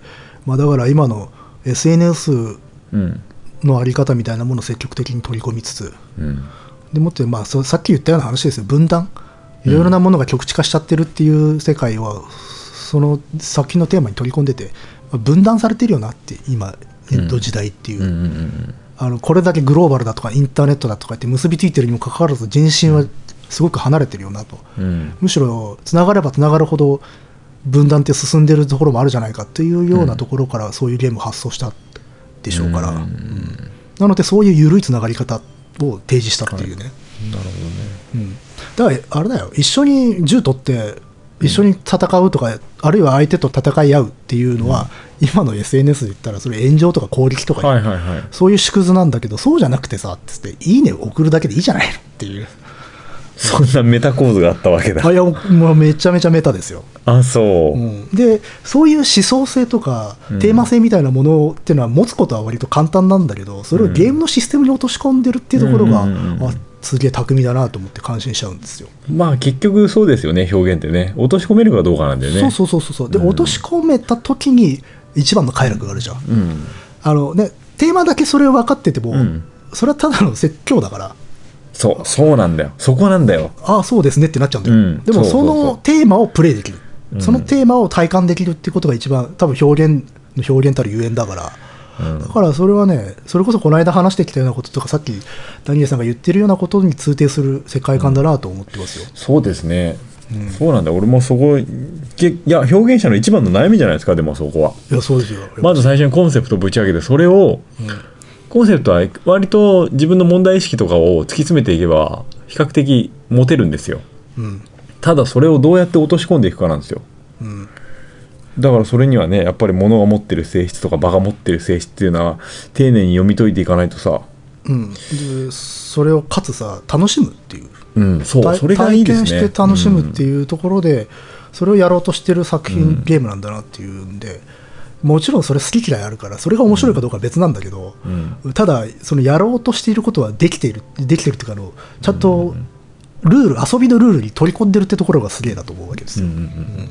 まあ、だから今の SNS うん。のあり方みたいなものを積極的に取り込みつつ。うん。でもって、まあ、さっき言ったような話ですよ。分断。いろいろなものが局地化しちゃってるっていう世界は、その作品のテーマに取り込んでて、まあ分断されてるよなって今ネット時代っていう、うんうんうんあのこれだけグローバルだとかインターネットだとかって結びついてるにもかかわらず人心はすごく離れてるよなと、うん。むしろつながればつながるほど分断って進んでるところもあるじゃないかっていうようなところからそういうゲームを発想したでしょうから、うん。うん。なのでそういう緩いつながり方を提示したっていうね、なるほどね。うん、だからあれだよ。一緒に銃取って一緒に戦うとか、あるいは相手と戦い合うっていうのは、今の SNS で言ったらそれ炎上とか攻撃とか、はいはいはい。そういう縮図なんだけどそうじゃなくてさっつって「いいね」送るだけでいいじゃないのっていう。そんなメタ構図があったわけだ。あいやもうめちゃめちゃメタですよ、あそう、うん、でそういう思想性とかうん。テーマ性みたいなものっていうのは持つことは割と簡単なんだけどそれをゲームのシステムに落とし込んでるっていうところが、うんうんうんうん。あすげえ巧みだなと思って感心しちゃうんですよ。まあ結局そうですよね表現ってね。落とし込めるかどうかなんだよね。そうそうそうそうで、うん。落とし込めた時に一番の快楽があるじゃん。うん。あのねテーマだけそれを分かってても、うん。それはただの説教だから。そうそうなんだよ。そこなんだよ。ああそうですねってなっちゃうんだよ、うん。でもそのテーマをプレイできる、うん。そのテーマを体感できるっていうことが一番多分表現の表現たるゆえんだから。うんだからそれはねそれこそこの間話してきたようなこととかさっきダニエルさんが言ってるようなことに通底する世界観だなと思ってますよ、そうですね、うん。そうなんだ。俺もそこけいや表現者の一番の悩みじゃないですかでもそこは。いやそうですよ。まず最初にコンセプトをぶち上げてそれをうん。コンセプトは割と自分の問題意識とかを突き詰めていけば比較的持てるんですよ。うん。ただそれをどうやって落とし込んでいくかなんですよ。うんだからそれにはねやっぱり物が持ってる性質とか場が持ってる性質っていうのは丁寧に読み解いていかないとさ。うん、でそれをかつさ楽しむっていう。うんそう体それがいいですね。体験して楽しむってういうところで、それをやろうとしてる作品、うんゲームなんだなっていうんでもちろんそれ好き嫌いあるからそれが面白いかどうかは別なんだけど、ん。ただそのやろうとしていることはできているできてるっていうかあのちゃんとルール遊びのルールに取り込んでるってところがすげえなと思うわけですよ、うんうん。うん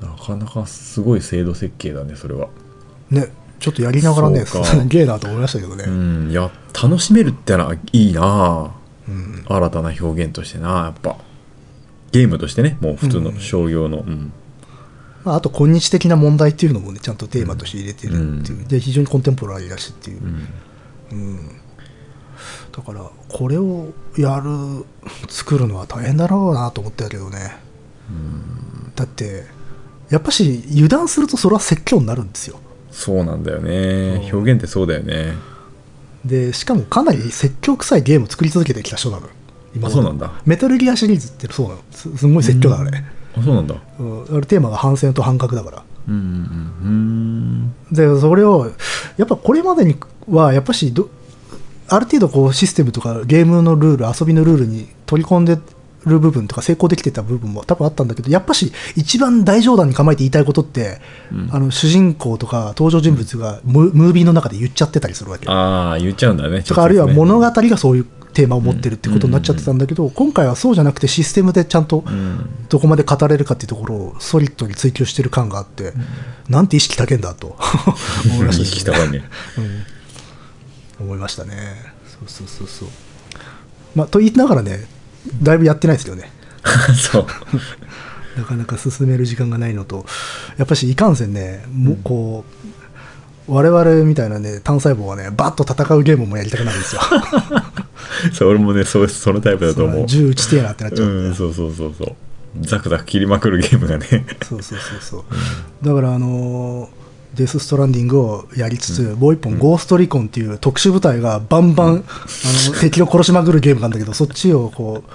なかなかすごい制度設計だねそれは。ねちょっとやりながらねすげえなと思いましたけどね、うんいや楽しめるってのはいいな。うん。新たな表現としてなやっぱ。ゲームとしてねもう普通の商業の、うん。まあ、あと今日的な問題っていうのもねちゃんとテーマとして入れてるっていう、で非常にコンテンポラリーだしっていう、うん。うん。だからこれをやる作るのは大変だろうなと思ったけどね、だってやっぱし油断するとそれは説教になるんですよ。そうなんだよね。表現ってそうだよね。でしかもかなり説教臭いゲームを作り続けてきた人なの。今そうなんだ。メタルギアシリーズってそうなの。すすんごい説教だあれ、あそうなんだ。うん、あれテーマが反戦と反核だから。うんうん。でそれをやっぱこれまでにはやっぱしどある程度こうシステムとかゲームのルール遊びのルールに取り込んでる部分とか成功できてた部分も多分あったんだけどやっぱし一番大冗談に構えて言いたいことって、うん。あの主人公とか登場人物がム,、ムービーの中で言っちゃってたりするわけうんああ言っちゃうんだね。とかあるいは物語ががそういうテーマを持ってるってことになっちゃってたんだけど、今回はそうじゃなくてシステムでちゃんとうん。どこまで語れるかっていうところをソリッドに追求してる感があって、なんて意識高いんだと。思いま意した識高いね。うん。思いましたね。そうそうそうそう。まあと言いながらねだいぶやってないですけどね。そう。なかなか進める時間がないのとやっぱしいかんせんねもうこう我々みたいなね単細胞はねバッと戦うゲームもやりたくなるんですよ。そう俺もねそうそのタイプだと思う。銃撃ちてえなってなっちゃううんそうそうそうそう。ザクザク切りまくるゲームがね。そうそうそうそう。だからあのーデス・ストランディングをやりつつ、もう一本、ゴーストリコンっていう特殊部隊がバンバン、あの敵を殺しまくるゲームなんだけど、そっちをこう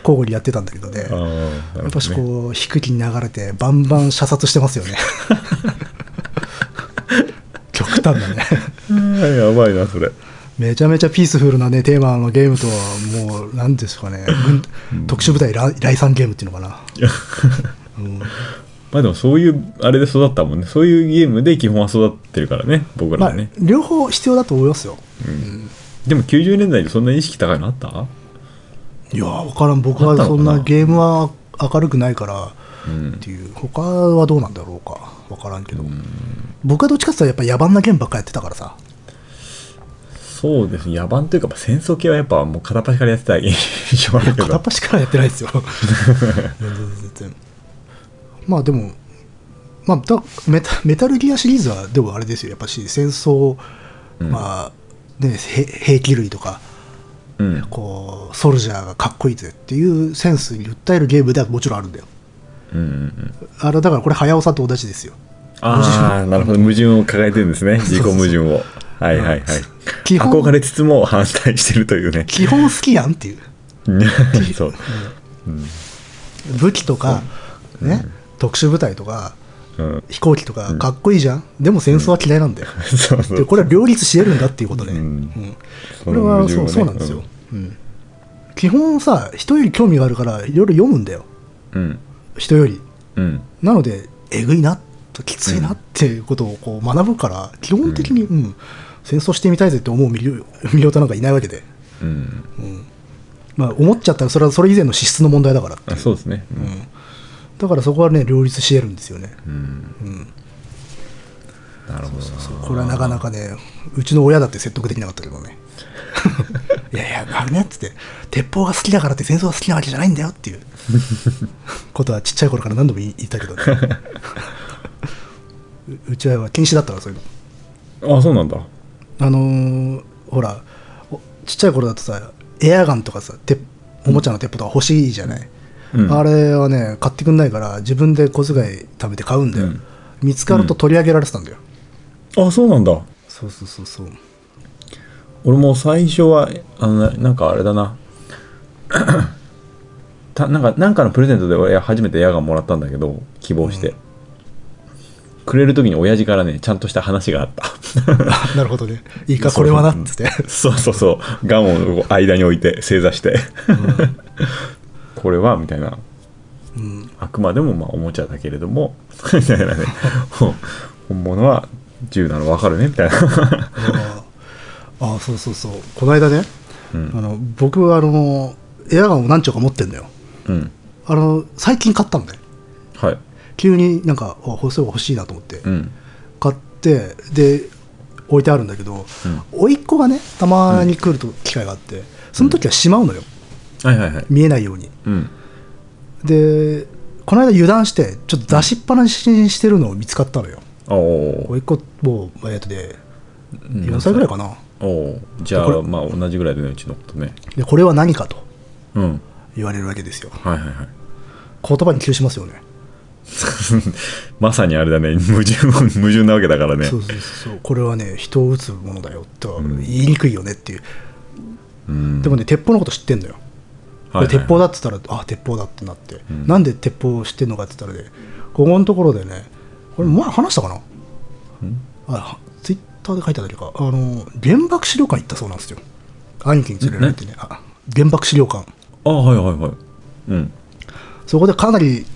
交互にやってたんだけどね、ああやっぱしこう、低気に流れて、バンバン射殺してますよね。極端だね。やばいなそれ。めちゃめちゃピースフルなねテーマのゲームとはもう何ですかね、軍特殊部隊来来産ゲームっていうのかな、うんまあでもそういうあれで育ったもんね。そういうゲームで基本は育ってるからね。僕まあらはね、両方必要だと思いますよ。でも90年代でそんな意識高いのあった？いや分からん。僕はそんなゲームは明るくないからうん。っていう。他はどうなんだろうか。分からんけど、僕はどっちかっていうとやっぱ野蛮なゲームばっかやってたからさ。そうですね。野蛮というかまあ戦争系はやっぱもう片っ端からやってた印象あるけど片っ端からやってないですよ。全然全然まあでもまあだメタメタルギアシリーズはでもあれですよ。やっぱし戦争、うん。まあねへ兵器類とかうん。こうソルジャーがかっこいいぜっていうセンスに訴えるゲームではもちろんあるんだよ。うんうんうん。あれだからこれ早尾さんと同じですよ。ああなるほど。矛盾を抱えてるんですね。自己矛盾を。はいはいはい。基本憧れつつも反対してるというね。基本好きやんっていう。そう。武器とか、ね特殊部隊とかうん。飛行機とかかっこいいじゃん、でも戦争は嫌いなんだよ、そうそう。でこれは両立し得るんだっていうことね、うん。これはそう,、そうなんですよ、うん。基本さ人より興味があるからいろいろ読むんだよ。うん。人より。うん。なのでえぐいなときついなっていうことをこう学ぶから基本的に、うん。戦争してみたいぜって思う魅了魅了となんかいないわけで、うん。まあ、思っちゃったらそれはそれ以前の資質の問題だからあそうですね。うんだからそこはね両立し得るんですよね、うん。うん、なるほどな。これはなかなかねうちの親だって説得できなかったけどね。いやいやあれねっつって。鉄砲が好きだからって戦争が好きなわけじゃないんだよっていう。ことはちっちゃい頃から何度も言いたけどね。ううちは禁止だったからそういうの。あそうなんだ。あのーほらおちっちゃい頃だとさエアガンとかさ鉄おもちゃの鉄砲とか欲しいじゃない、うん。あれはね買ってくんないから自分で小遣い貯めて買うんだよ、うん。見つかると取り上げられてたんだよ、あそうなんだ。そうそうそうそう。俺も最初はあのななんかあれだな。たなんかなんかのプレゼントで俺初めてエアガンもらったんだけど希望して、くれる時に親父からねちゃんとした話があった。なるほどね。いいかこれはなっつって。そうそうそう。ガンを 間に置いて正座して、これはみたいな。うんあくまでもまあおもちゃだけれども みたいなね。ほ本物は銃なの分かるねみたいな。あああそうそうそう。この間ね、うん。あの僕はあのエアガンを何丁か持ってんだよ。うん。あの最近買ったんだよはい。急になんかあ欲しい欲しいなと思って、うん。買ってで置いてあるんだけど、甥っ子がねたまに来ると機会があって、その時はしまうのよはいはいはい。見えないように。うん。でこの間油断してちょっと出しっぱなしにしてるのを見つかったのよ。おお甥っ子もうえっとで4歳ぐらいかな。おおじゃあまあ同じぐらいでねうちのことね。でこれは何かとうん。言われるわけですよ。はいはいはい。言葉に窮しますよね。まさにあれだね。矛盾 矛盾なわけだからね。そうそうそうこれはね人を撃つものだよとはん。言いにくいよねっていう、うん。でもね鉄砲のこと知ってんのよ鉄砲だって言ったら、あ鉄砲だってなって、ん。なんで鉄砲を知ってんのかって言ったらねここのところでねこれ前話したかな？あツイッターで書いただけか。あの原爆資料館行ったそうなんですよ。兄貴に連れられてね。あ原爆資料館。あはいはいはい。うん。そこでかなり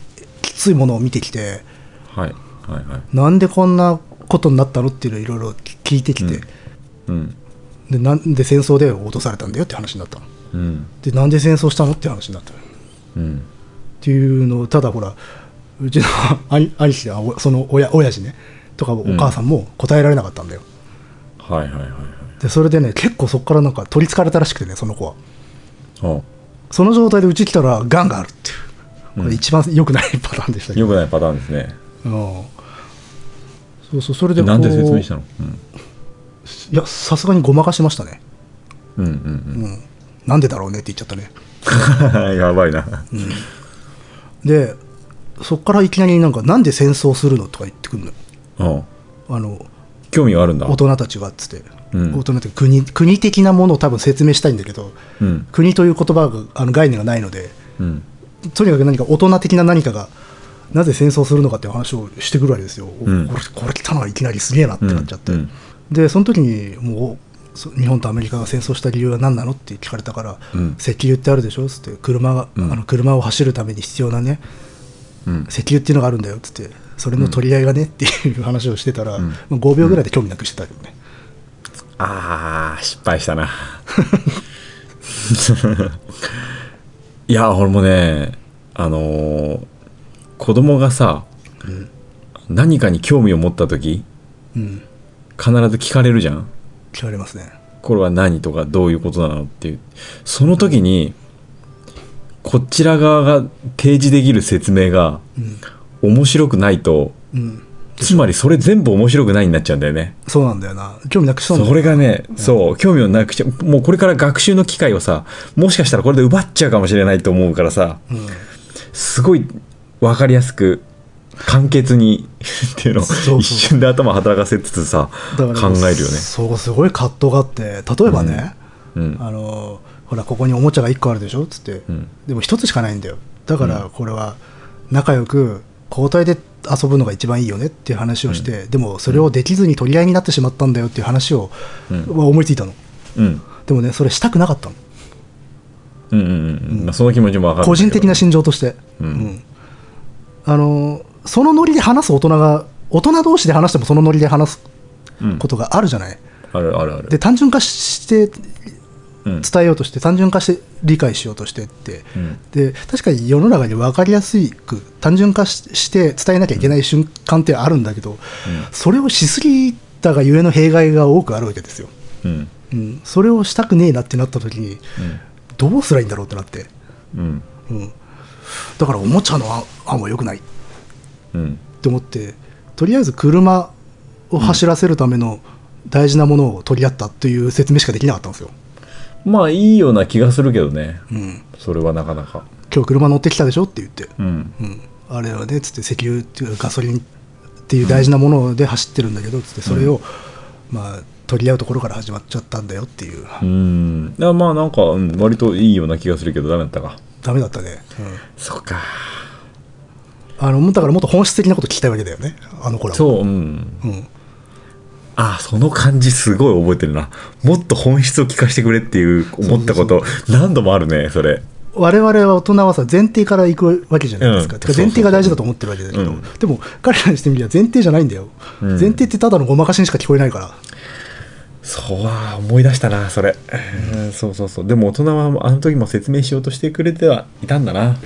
きついものを見てきてはいはいはい。なんでこんなことになったのっていうのをいろいろ聞いてきて、うん。でなんで戦争で落とされたんだよって話になったのうん。でなんで戦争したの？って話になった。うんていうのをただほらうちの兄兄貴その親親父ねとかお母さんも答えられなかったんだよ、はいはいはいはい。でそれでね結構そこからなんか取りつかれたらしくてねその子は。あその状態でうち来たらがんがあるっていう。これ一番良くないパターンでしたけど、よくないパターンですね。うん。そうそうそれでなんで説明したの？うん。いやさすがにごまかしましたね。うんうん。うんなんでだろうねって言っちゃったね。う んやばいな。でそこからいきなりなんかなんで戦争するのとか言ってくるのよ。ああ。の興味があるんだ。大人たちがっつって、うん。大人って国国的なものを多分説明したいんだけどうん。国という言葉があの概念がないのでうん。とにかく何か大人的な何かがなぜ戦争するのかっていう話をしてくるわけですよ、これこれ来たのはいきなりすげえなってなっちゃって、うん。でその時にもうそ日本とアメリカが戦争した理由は何なのって聞かれたから、うん石油ってあるでしょっつって車が、うん。あの車を走るために必要なねうん。石油っていうのがあるんだよっつってそれの取り合いがねっていう話をしてたら、うん。まあ5秒ぐらいで興味なくしてたけどね、あー失敗したな。いや俺もねあのー子供がさ何かに興味を持った時うん、必ず聞かれるじゃん聞かれますね。これは何とかどういうことなのっていう。その時にこちら側が提示できる説明がうん、面白くないとうん、つまりそれ全部面白くないになっちゃうんだよね。そうなんだよな。興味なくしそうなんだそよれがね、そう、興味をなくしもうこれから学習の機会をさ、もしかしたらこれで奪っちゃうかもしれないと思うからさ、うん。すごい分かりやすく、簡潔にっていうのを一瞬で頭働かせつつさ、考えるよね。そうすごい葛藤があって例えばね、うん。あのほらここにおもちゃが1個あるでしょっつって、うん。でも1つしかないんだよ。だからこれは仲良く交代で遊ぶのが一番いいよねっていう話をして、でもそれをできずに取り合いになってしまったんだよっていう話を、うん。は思いついたの。うん。でもねそれしたくなかったの。うんうんうん。まあ、その気持ちも分かる。個人的な心情として、うん。あのそのノリで話す大人が大人同士で話してもそのノリで話すうん。ことがあるじゃない、あるあるある。で単純化してうん。伝えようとして単純化して理解しようとしてって、うん。で確かに世の中に分かりやすく単純化しして伝えなきゃいけない瞬間ってあるんだけど、それをしすぎたがゆえの弊害が多くあるわけですよ、うん。うん、それをしたくねえなってなった時にどうすりゃいいんだろうってなって、うん。うん、だからおもちゃの案案は良くないっうん。て思ってとりあえず車を走らせるための大事なものを取り合ったという説明しかできなかったんですよ、まあ、いいような気がするけどね。うん、それはなかなか。今日車乗ってきたでしょ？って言って、うん。うん、あれはねつって石油っていうかガソリンっていう大事なもので走ってるんだけどつってそれを、まあ、取り合うところから始まっちゃったんだよっていう、うん。いやまあ、なんか、うん割といいような気がするけど、ダメだったか。ダメだったね、そっか。うん、あのだからもっと本質的なこと聞きたいわけだよね。あの子らは。そう、うん。うん、あその感じすごい覚えてるな。もっと本質を聞かせてくれっていう思ったこと、何度もあるね、それ。我々は大人はさ前提から行くわけじゃないですか,、うん。てか前提が大事だと思ってるわけだけど、うん。でも彼らにしてみれば前提じゃないんだよ、うん。前提ってただのごまかしにしか聞こえないから。そうは思い出したな、それ。うん、そうそうそう。でも大人はあの時も説明しようとしてくれてはいたんだな。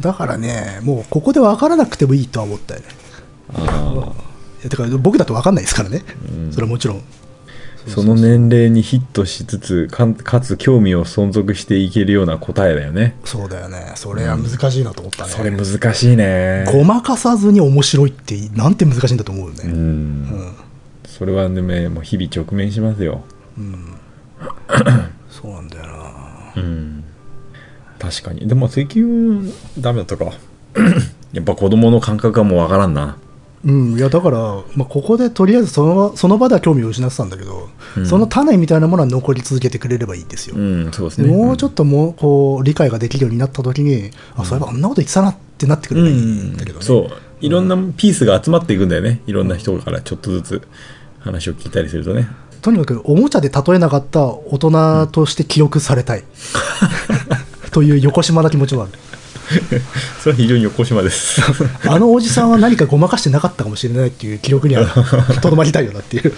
だからねもうここで分からなくてもいいとは思ったよね。あいやてか僕だと分かんないですからね、うん。それはもちろん。ーその年齢にヒットしつつかんかつ興味を存続していけるような答えだよね。そうだよね。それは難しいなと思ったね、それ難しいね。ごまかさずに面白いってなんて難しいんだと思うよう。ね。うん。ん、それはね、もう日々直面しますよ。そうなんだよな。うん。確かに。でも石油ダメだったか。やっぱ子供の感覚がもうわからんな。うん、いやだから、まあ、ここでとりあえずそのその場では興味を失ってたんだけど、うん。その種みたいなものは残り続けてくれればいいんですよ、うん、そうですね。でもうちょっともうこう理解ができるようになった時に、あそういえばあんなこと言ってたなってなってくればいいんだけどね、そう。いろんなピースが集まっていくんだよね。いろんな人からちょっとずつ話を聞いたりするとね。とにかくおもちゃで例えなかった大人として記憶されたい、という横島な気持ちもある。それは非常に横島です。あのおじさんは何かごまかしてなかったかもしれないっていう記憶には とどまりたいよなっていう。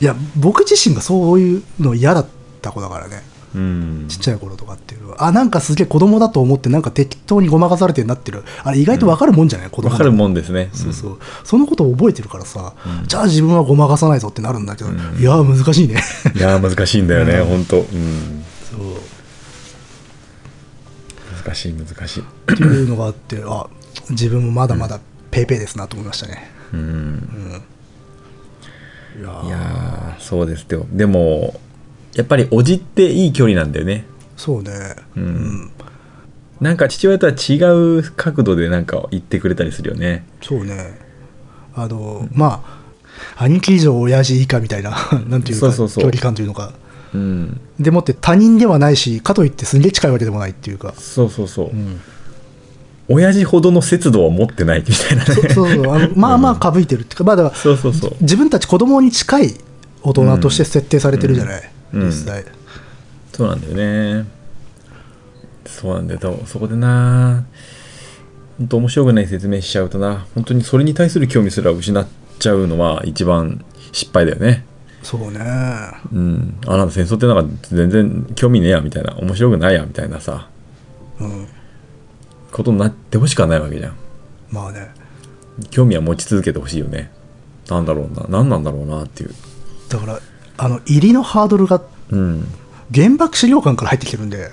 いや僕自身がそういうの嫌だった子だからねうん。ちっちゃい頃とかっていうあなんかすげえ子供だと思ってなんか適当にごまかされてなってるあれ意外と分かるもんじゃない、子供わかるもんですね。そうそう。そのことを覚えてるからさ、じゃあ自分はごまかさないぞってなるんだけど、うん。いやー難しいね。いやー難しいんだよね、うん。本当。うん。そう。難しい難しい。っていうのがあってあ自分もまだまだペイペイですなと思いましたね、うん。うん。いやそうですよ。でもやっぱりおじっていい距離なんだよね。そうね。うん。なんか父親とは違う角度でなんか言ってくれたりするよね。そうね。あの、まあ兄貴以上親父以下みたいな なんていうか距離感というのか。うん。でもって他人ではないしかといってすんげえ近いわけでもないっていうか、そうそうそう、うん。親父ほどの節度は持ってないみたいなね。そうそうそう。あの まあまあかぶいてるっていうか、まあ、だからそうそうそう。自分たち子供に近い大人として設定されてるじゃない、うん。実際、そうなんだよね。そうなんだよ。だそこでな本当面白くない説明しちゃうとな。本当にそれに対する興味すら失っちゃうのは一番失敗だよね。そうね。うん。あなんだ戦争ってなんか全然興味ねえやみたいな。面白くないやみたいなさ。うん。ことになってほしくはないわけじゃん。まあね。興味は持ち続けてほしいよね。なんだろうな。何なんだろうなっていう。だからあの入りのハードルがうん。原爆資料館から入ってきてるんで。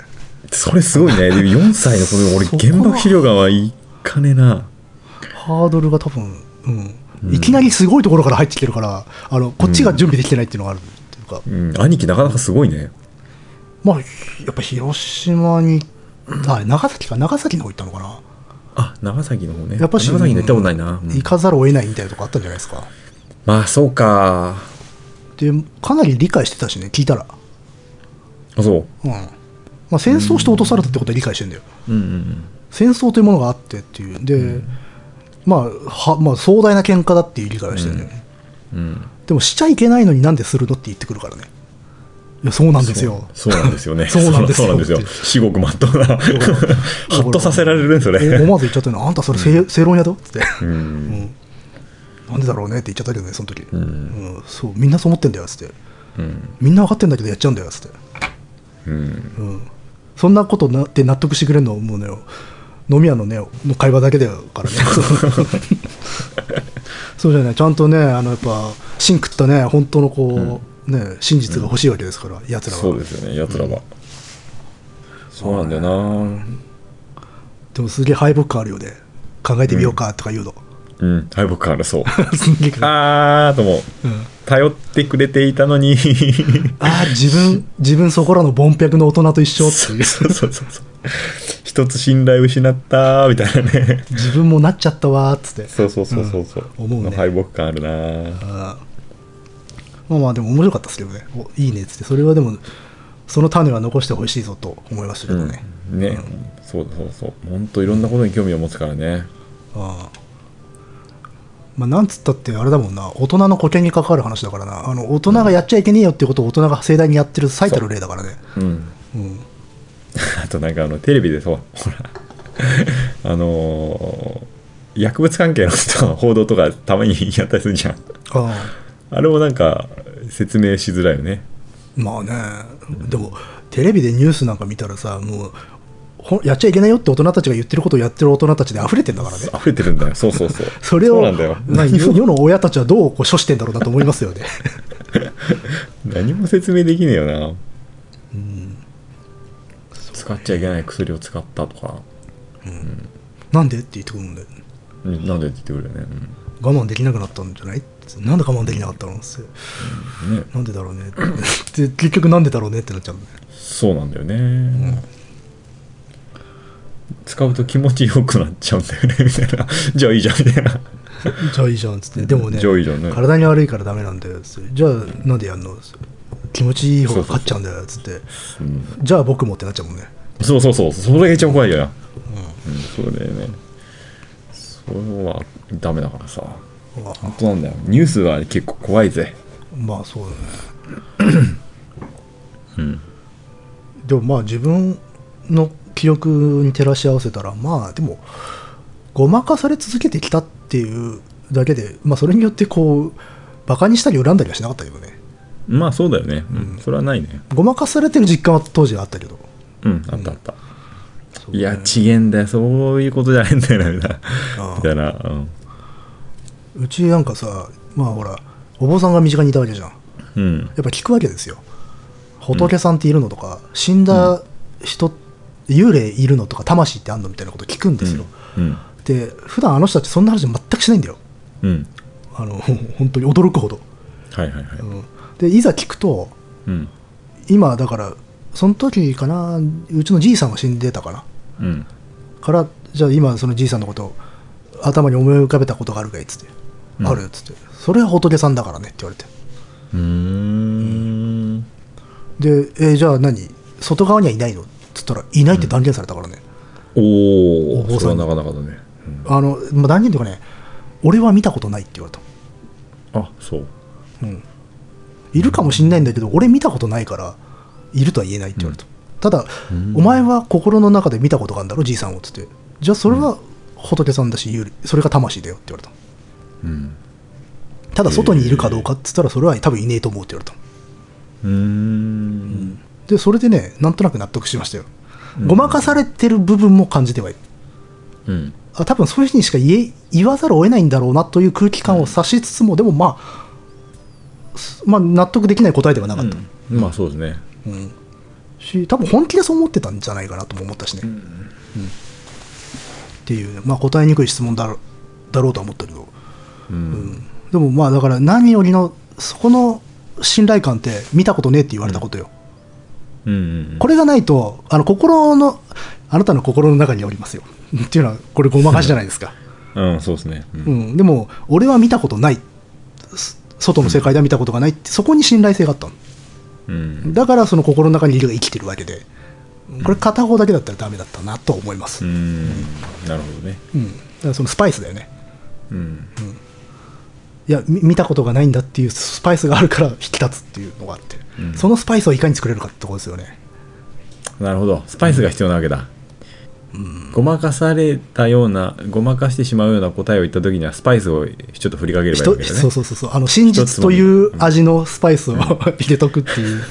それすごいね。でも4歳の子で俺原爆資料館はいかねえな。ハードルが多分、うん、いきなりすごいところから入ってきてるからあのこっちが準備できてないっていうのがあるっていうか、うん。兄貴なかなかすごいね。まあやっぱ広島にあ長崎か。長崎の方行ったのかな。あ長崎の方ね。やっぱし長崎に行ったことないな、うん。行かざるを得ないみたいなとこあったんじゃないですか。まあそうかでかなり理解してたしね聞いたら。あそう。うん。まあ、戦争して落とされたってことは理解してんだよ、うんうん戦争というものがあってっていう。で、まあはまあ壮大な喧嘩だっていう理解はしてるんだよね、うん。うんでもしちゃいけないのになんでするのって言ってくるからね。いやそうなんですよ。そう。なんですよね。そうなんですよ。至極まっとうな。ハッとさせられるねそれ。お思わず言っちゃったの。あんたそれ正,、正論やぞっつって、ううんん、なんでだろうねって言っちゃったけどねその時、うん。うんそうみんなそう思ってんだよっつって。うん。みんな分かってんだけどやっちゃうんだよっつって、うん。うん、そんなことなって納得してくれるのもうね飲み屋のねの会話だけだからね。そうじゃない。ちゃんとねあのやっぱ芯食ったね本当のこう、ね真実が欲しいわけですから、やつらは。そうですよねやつらは、そうなんだよな。でもすげえ敗北感あるよね。考えてみようかとか言うの、うん。敗北感あるそう。あーともうん。頼ってくれていたのに。ああ自分自分そこらのボンペクの大人と一緒っていう。そうそうそうそう。一つ信頼失ったみたいなね。自分もなっちゃったわーっつって。そうそうそうそうそう、うん。思うね。敗北感あるなあー。まあまあでも面白かったですけどね。おいいねっつって。それはでもその種は残してほしいぞと思いましたけどね、うん。ね、そうそうそう。本当いろんなことに興味を持つからね。ああまあなんつったってあれだもんな。大人の保険に関わる話だからな。あの大人がやっちゃいけねえよっていうことを大人が盛大にやってる最たる例だからね。うん。うん。あとなんかあのテレビでそうほら あのー薬物関係の人の報道とかたまにやったりするじゃん。ああ。あれもなんか説明しづらいよね。まあね。でもテレビでニュースなんか見たらさもうほやっちゃいけないよって大人たちが言ってることをやってる大人たちで溢れてんだからね。溢れてるんだよ。そうそうそう。それをうなんだよ。まあ世世の親たちはどうこう処してんだろうなと思いますよね。何も説明できねえよな。使っちゃいけない薬を使ったとか、なんでって言ってくるんでうん。なんでって言ってくるよね、我慢できなくなったんじゃない？なんで我慢できなかったのってうん。ね。なんでだろうねって。結局なんでだろうねってなっちゃうんだよそうなんだよね、使うと気持ちよくなっちゃうんだよね みたいな。じゃあいいじゃんみたいな。じゃあいいじゃんっつって。でもねじゃあいいじゃんね。体に悪いからダメなんだよっつって。じゃあなんでやんの気持ちいい方が勝っちゃうんだよっつって。うん。じゃあ僕もってなっちゃうもんね。そうそうそうそれが一番怖いよな。うん、そうだよね。それはダメだからさ。あ本当なんだよ。ニュースは結構怖いぜ。まあそうだね。うん。でもまあ自分の記憶に照らし合わせたらまあでもごまかされ続けてきたっていうだけでまあそれによってこうバカにしたり恨んだりはしなかったけどね。まあそうだよね、うん、それはないね。ごまかされてる実感は当時はあったけど。うん。あったあった、そうねいやちげんだよ。そういうことじゃないんだよな。みたいなああみたいな、うん。うちなんかさまあほらお坊さんが身近にいたわけじゃん。やうん。っぱ聞くわけですよ。仏さんっているのとか、死んだ人、幽霊いるのとか魂ってあんのみたいなこと聞くんですよ、うんで普段あの人たちそんな話全くしないんだよ。うん。あの本当に驚くほど、はいはいはい。うん。でいざ聞くとうん。今だからその時かなうちのじいさんが死んでたかな。うん。からじゃあ今そのじいさんのこと頭に思い浮かべたことがあるかいっつって、うん。あるっつって。それは仏さんだからねって言われて。うーん。で、えーじゃあ何？外側にはいないの？っつったらいないって断言されたからね、おお坊さんおそれはなかなかだね、あの、まあ、何人とかね俺は見たことないって言われた。あそう。うん、いるかもしんないんだけど俺見たことないからいるとは言えないって言われた、ただ、うん。お前は心の中で見たことがあるんだろ？じいさんをっつって。じゃあそれは仏さんだしそれが魂だよって言われた。うん。ただ外にいるかどうかって言ったらそれは多分いねえと思うって言われた。うーんでそれでねなんとなく納得しましたよ。ごまかされてる部分も感じてはいる。うん。あ多分そういうふうにしか言え言わざるを得ないんだろうなという空気感を察しつつもでもまあすまあ納得できない答えではなかった、うん。まあそうですね。うん。し多分本気でそう思ってたんじゃないかなとも思ったしね、うん。っていうね、まあ、答えにくい質問だろだろうとは思ったけど。うん。でもまあだから何よりのそこの信頼感って見たことねえって言われたことよ、うんうんこれがないとあの心のあなたの心の中におりますよ。っていうのはこれごまかしじゃないですか、うんそうですね。うん。うん、でも俺は見たことない。す外の世界では見たことがない。ってそこに信頼性があったの。うん。だからその心の中にいるが生きてるわけで。これ片方だけだったらダメだったなと思います、うん。なるほどね。うん、だからそのスパイスだよね。うん。いやみ見たことがないんだっていうスパイスがあるから引き立つっていうのがあって、うん。そのスパイスをいかに作れるかってところですよね。なるほど。スパイスが必要なわけだ。ごまかされたようなごまかしてしまうような答えを言った時にはスパイスをちょっと振りかければいい人わけだね。そうそうそうそう。あの真実という味。のスパイスを入れとくっていう。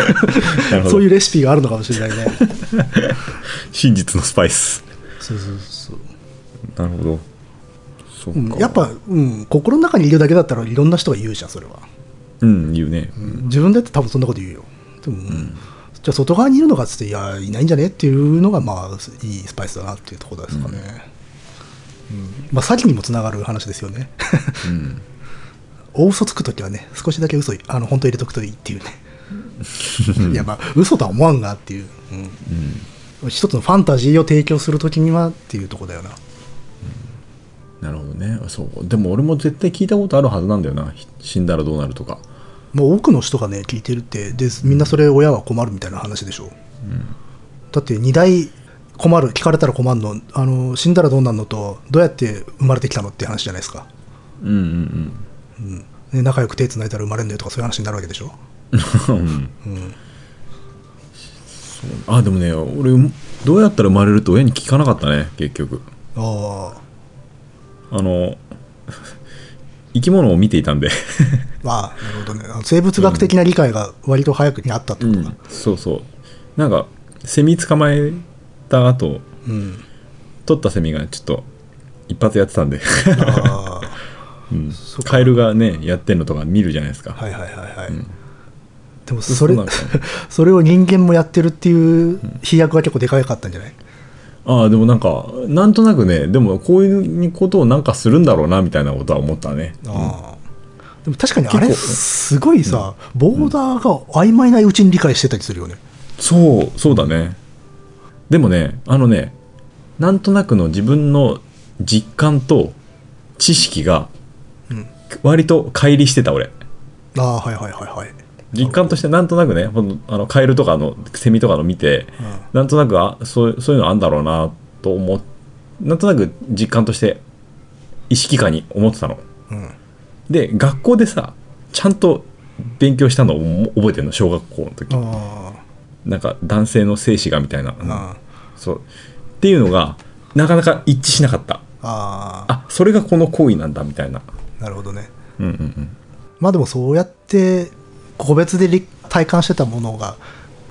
そういうレシピがあるのかもしれないね。真実のスパイス。そうそうそうなるほど。やっぱ、うん、心の中にいるだけだったらいろんな人が言うじゃんそれは、うん言うね、自分だって多分そんなこと言うよ。でも、じゃあ外側にいるのかっつっていやいないんじゃね？っていうのがまあいいスパイスだなっていうところですかね、うん。まあ詐欺にもつながる話ですよね。うん。大嘘つくときはね少しだけ嘘いあの本当入れとくといいっていうね。いやまあ嘘とは思わんがっていう、うん。一つのファンタジーを提供するときにはっていうところだよな。なるほどね。そう。でも俺も絶対聞いたことあるはずなんだよな。ひ死んだらどうなるとかもう多くの人がね聞いてるってでみんなそれ親は困るみたいな話でしょ、だって2代困る聞かれたら困るのあの死んだらどうなるのとどうやって生まれてきたのって話じゃないですか、うんうんね、仲良く手つないだら生まれるんだよとかそういう話になるわけでしょ、うん。うん。あでもね俺どうやったら生まれるって親に聞かなかったね結局。あ。あの生き物を見ていたんで。あまあなるほどね。生物学的な理解が割と早くにあったってことか。そうそう。なんかセミ捕まえた後うん、取ったセミがちょっと一発やってたんで、うん。カエルがねやってんのとか見るじゃないですか、はいはいはいはい、でもそれそうなんか それを人間もやってるっていう飛躍が結構でかかったんじゃない？ああでもなんかなんとなくねでもこういうことをなんかするんだろうなみたいなことは思ったね。ああでも確かにあれすごいさ、ボーダーが曖昧ないうちに理解してたりするよね、そうそうだね。でもねあのねなんとなくの自分の実感と知識がうん。割と乖離してた俺。ああはいはいはいはい実感としてなんとなくねあのカエルとかのセミとかの見て、なんとなくあそうそういうのあんだろうなと思っなんとなく実感として意識下に思ってたの。うん。で学校でさちゃんと勉強したのを覚えてるの小学校の時。あなんか男性の精子がみたいな、そう。っていうのがなかなか一致しなかった。ああ。あそれがこの行為なんだみたいな。なるほどね。うんうんうん。まあでもそうやって個別で理体感してたものが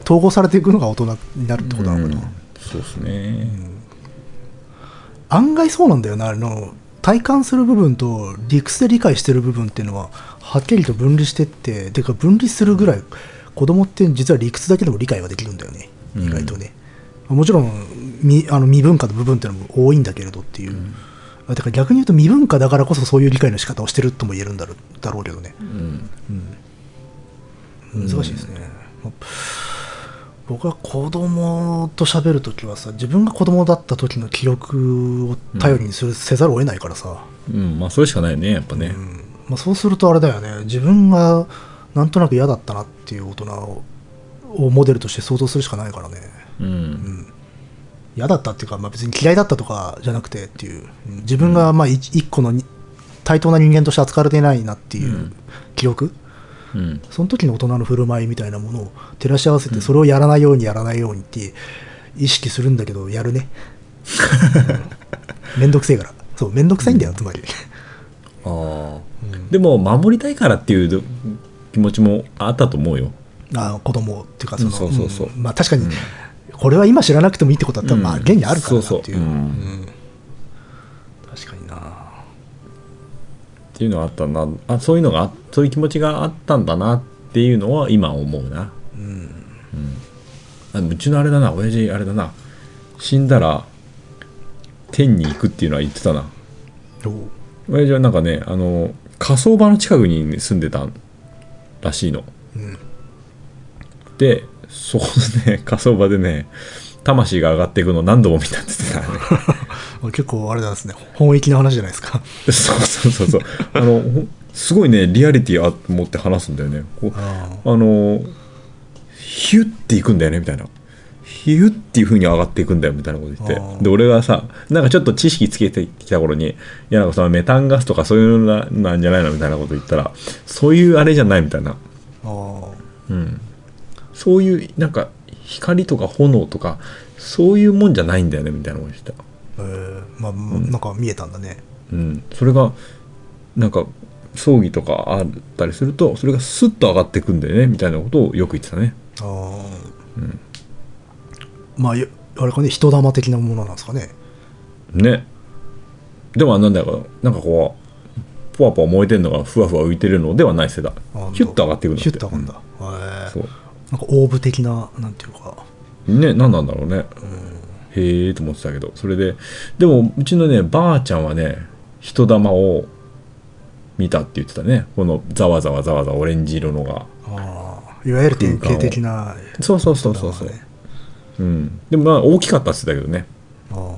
統合されていくのが大人になるってことなのかな、そうですね。案外そうなんだよな。あの体感する部分と理屈で理解してる部分っていうのははっきりと分離してっててか分離するぐらい子供って実は理屈だけでも理解ができるんだよね。意外とね、もちろん未あの未文化の部分っていうのも多いんだけれどっていう、だから逆に言うと未文化だからこそそういう理解の仕方をしてるとも言えるんだろうだろうけどね。うん難しいですね、僕は子供と喋るときはさ自分が子供だった時の記憶を頼りにする、せざるを得ないからさ、うん。まあそれしかないねやっぱね。うん。まあ、そうするとあれだよね。自分がなんとなく嫌だったなっていう大人ををモデルとして想像するしかないからね、うん、うん。嫌だったっていうか、まあ、別に嫌いだったとかじゃなくてっていう。うん。自分がまあ一一個のに対等な人間として扱われていないなっていううん。記憶、うん。その時の大人の振る舞いみたいなものを照らし合わせてそれをやらないようにやらないようにって意識するんだけどやるね。めんどくせえから。そうめんどくさいんだよつまり、ああでも守りたいからっていう気持ちもあったと思うよ。あ子供っていうかその、うんそうそうそう。ん。まあ確かに、これは今知らなくてもいいってことは多分まあうん。現にあるからなっていう,、そうそうっていうのがあったな。あそういうのがあそういう気持ちがあったんだなっていうのは今思うな。うん。あうちのあれだな親父あれだな。死んだら天に行くっていうのは言ってたな。親父はなんかねあの火葬場の近くに住んでたらしいの。うん。でそこのね火葬場でね魂が上がっていくのを何度も見たって言ってたね 結構あれなんですね。本域の話じゃないですか。そうそうそうそう。あのほすごいねリアリティあ持って話すんだよね。こうああのヒュッていくんだよねみたいな。ヒュッっていう風に上がっていくんだよみたいなこと言あって。ー。で俺がさなんかちょっと知識つけてきた頃にいやなんかそのメタンガスとかそういうのななんじゃないのみたいなこと言ったらそういうあれじゃないみたいな。うん。そういうなんか光とか炎とかそういうもんじゃないんだよねみたいなこと言ってたえーまあ、なんか見えたんだね。うん、それがなんか葬儀とかあったりするとそれがスッと上がっていくんだよねみたいなことをよく言ってたね。ああ、まあよあれかね人玉的なものなんですかね。ね。でもなんだろうなんかこうポワポワ燃えてるのがふわふわ浮いてるのではない世代。あヒュッと上がっていくんだヒュッと上がるんだ、へえそう。なんかオーブ的ななんていうか。ね何なんだろうね、へえと思ってたけど。それででもうちのねばあちゃんはね人玉を見たって言ってたね。このざわざわざわざわオレンジ色のが。ああいわゆる典型的なそうそうそうそうそう、うん、でもまあ大きかったって言ってたけどね。あ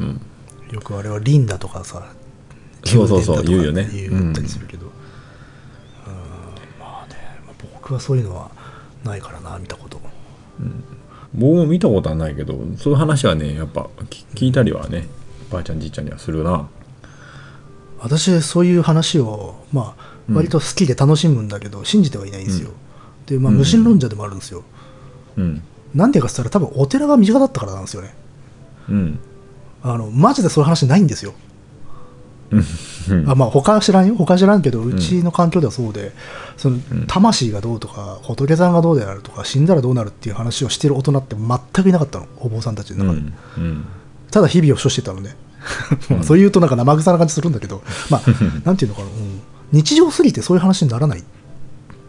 あ、よくあれはリンダとかさそうそうそう言うよね。言ったりするけど、うん。まあね、まあ僕はそういうのはないからな見たこと僕も見たことはないけどそういう話はねやっぱ聞聞いたりはねばあちゃんじいちゃんにはするな。私そういう話をまあうん。割と好きで楽しむんだけど、信じてはいないんですよ、でまあうん。無神論者でもあるんですよ、うん。なんでかっつったら多分お寺が身近だったからなんですよね。うん。あのマジでそういう話ないんですよ。うんあまあ他は知らんよ。他は知らんけどうちの環境ではそうで、その魂がどうとか仏さんがどうであるとか死んだらどうなるっていう話をしてる大人って全くいなかったの。お坊さんたちのう中で、ん。うん。ただ日々を処してたのね。まあそう言うとなんか生臭な感じするんだけどまあなんていうのかな、うん。日常すぎてそういう話にならない。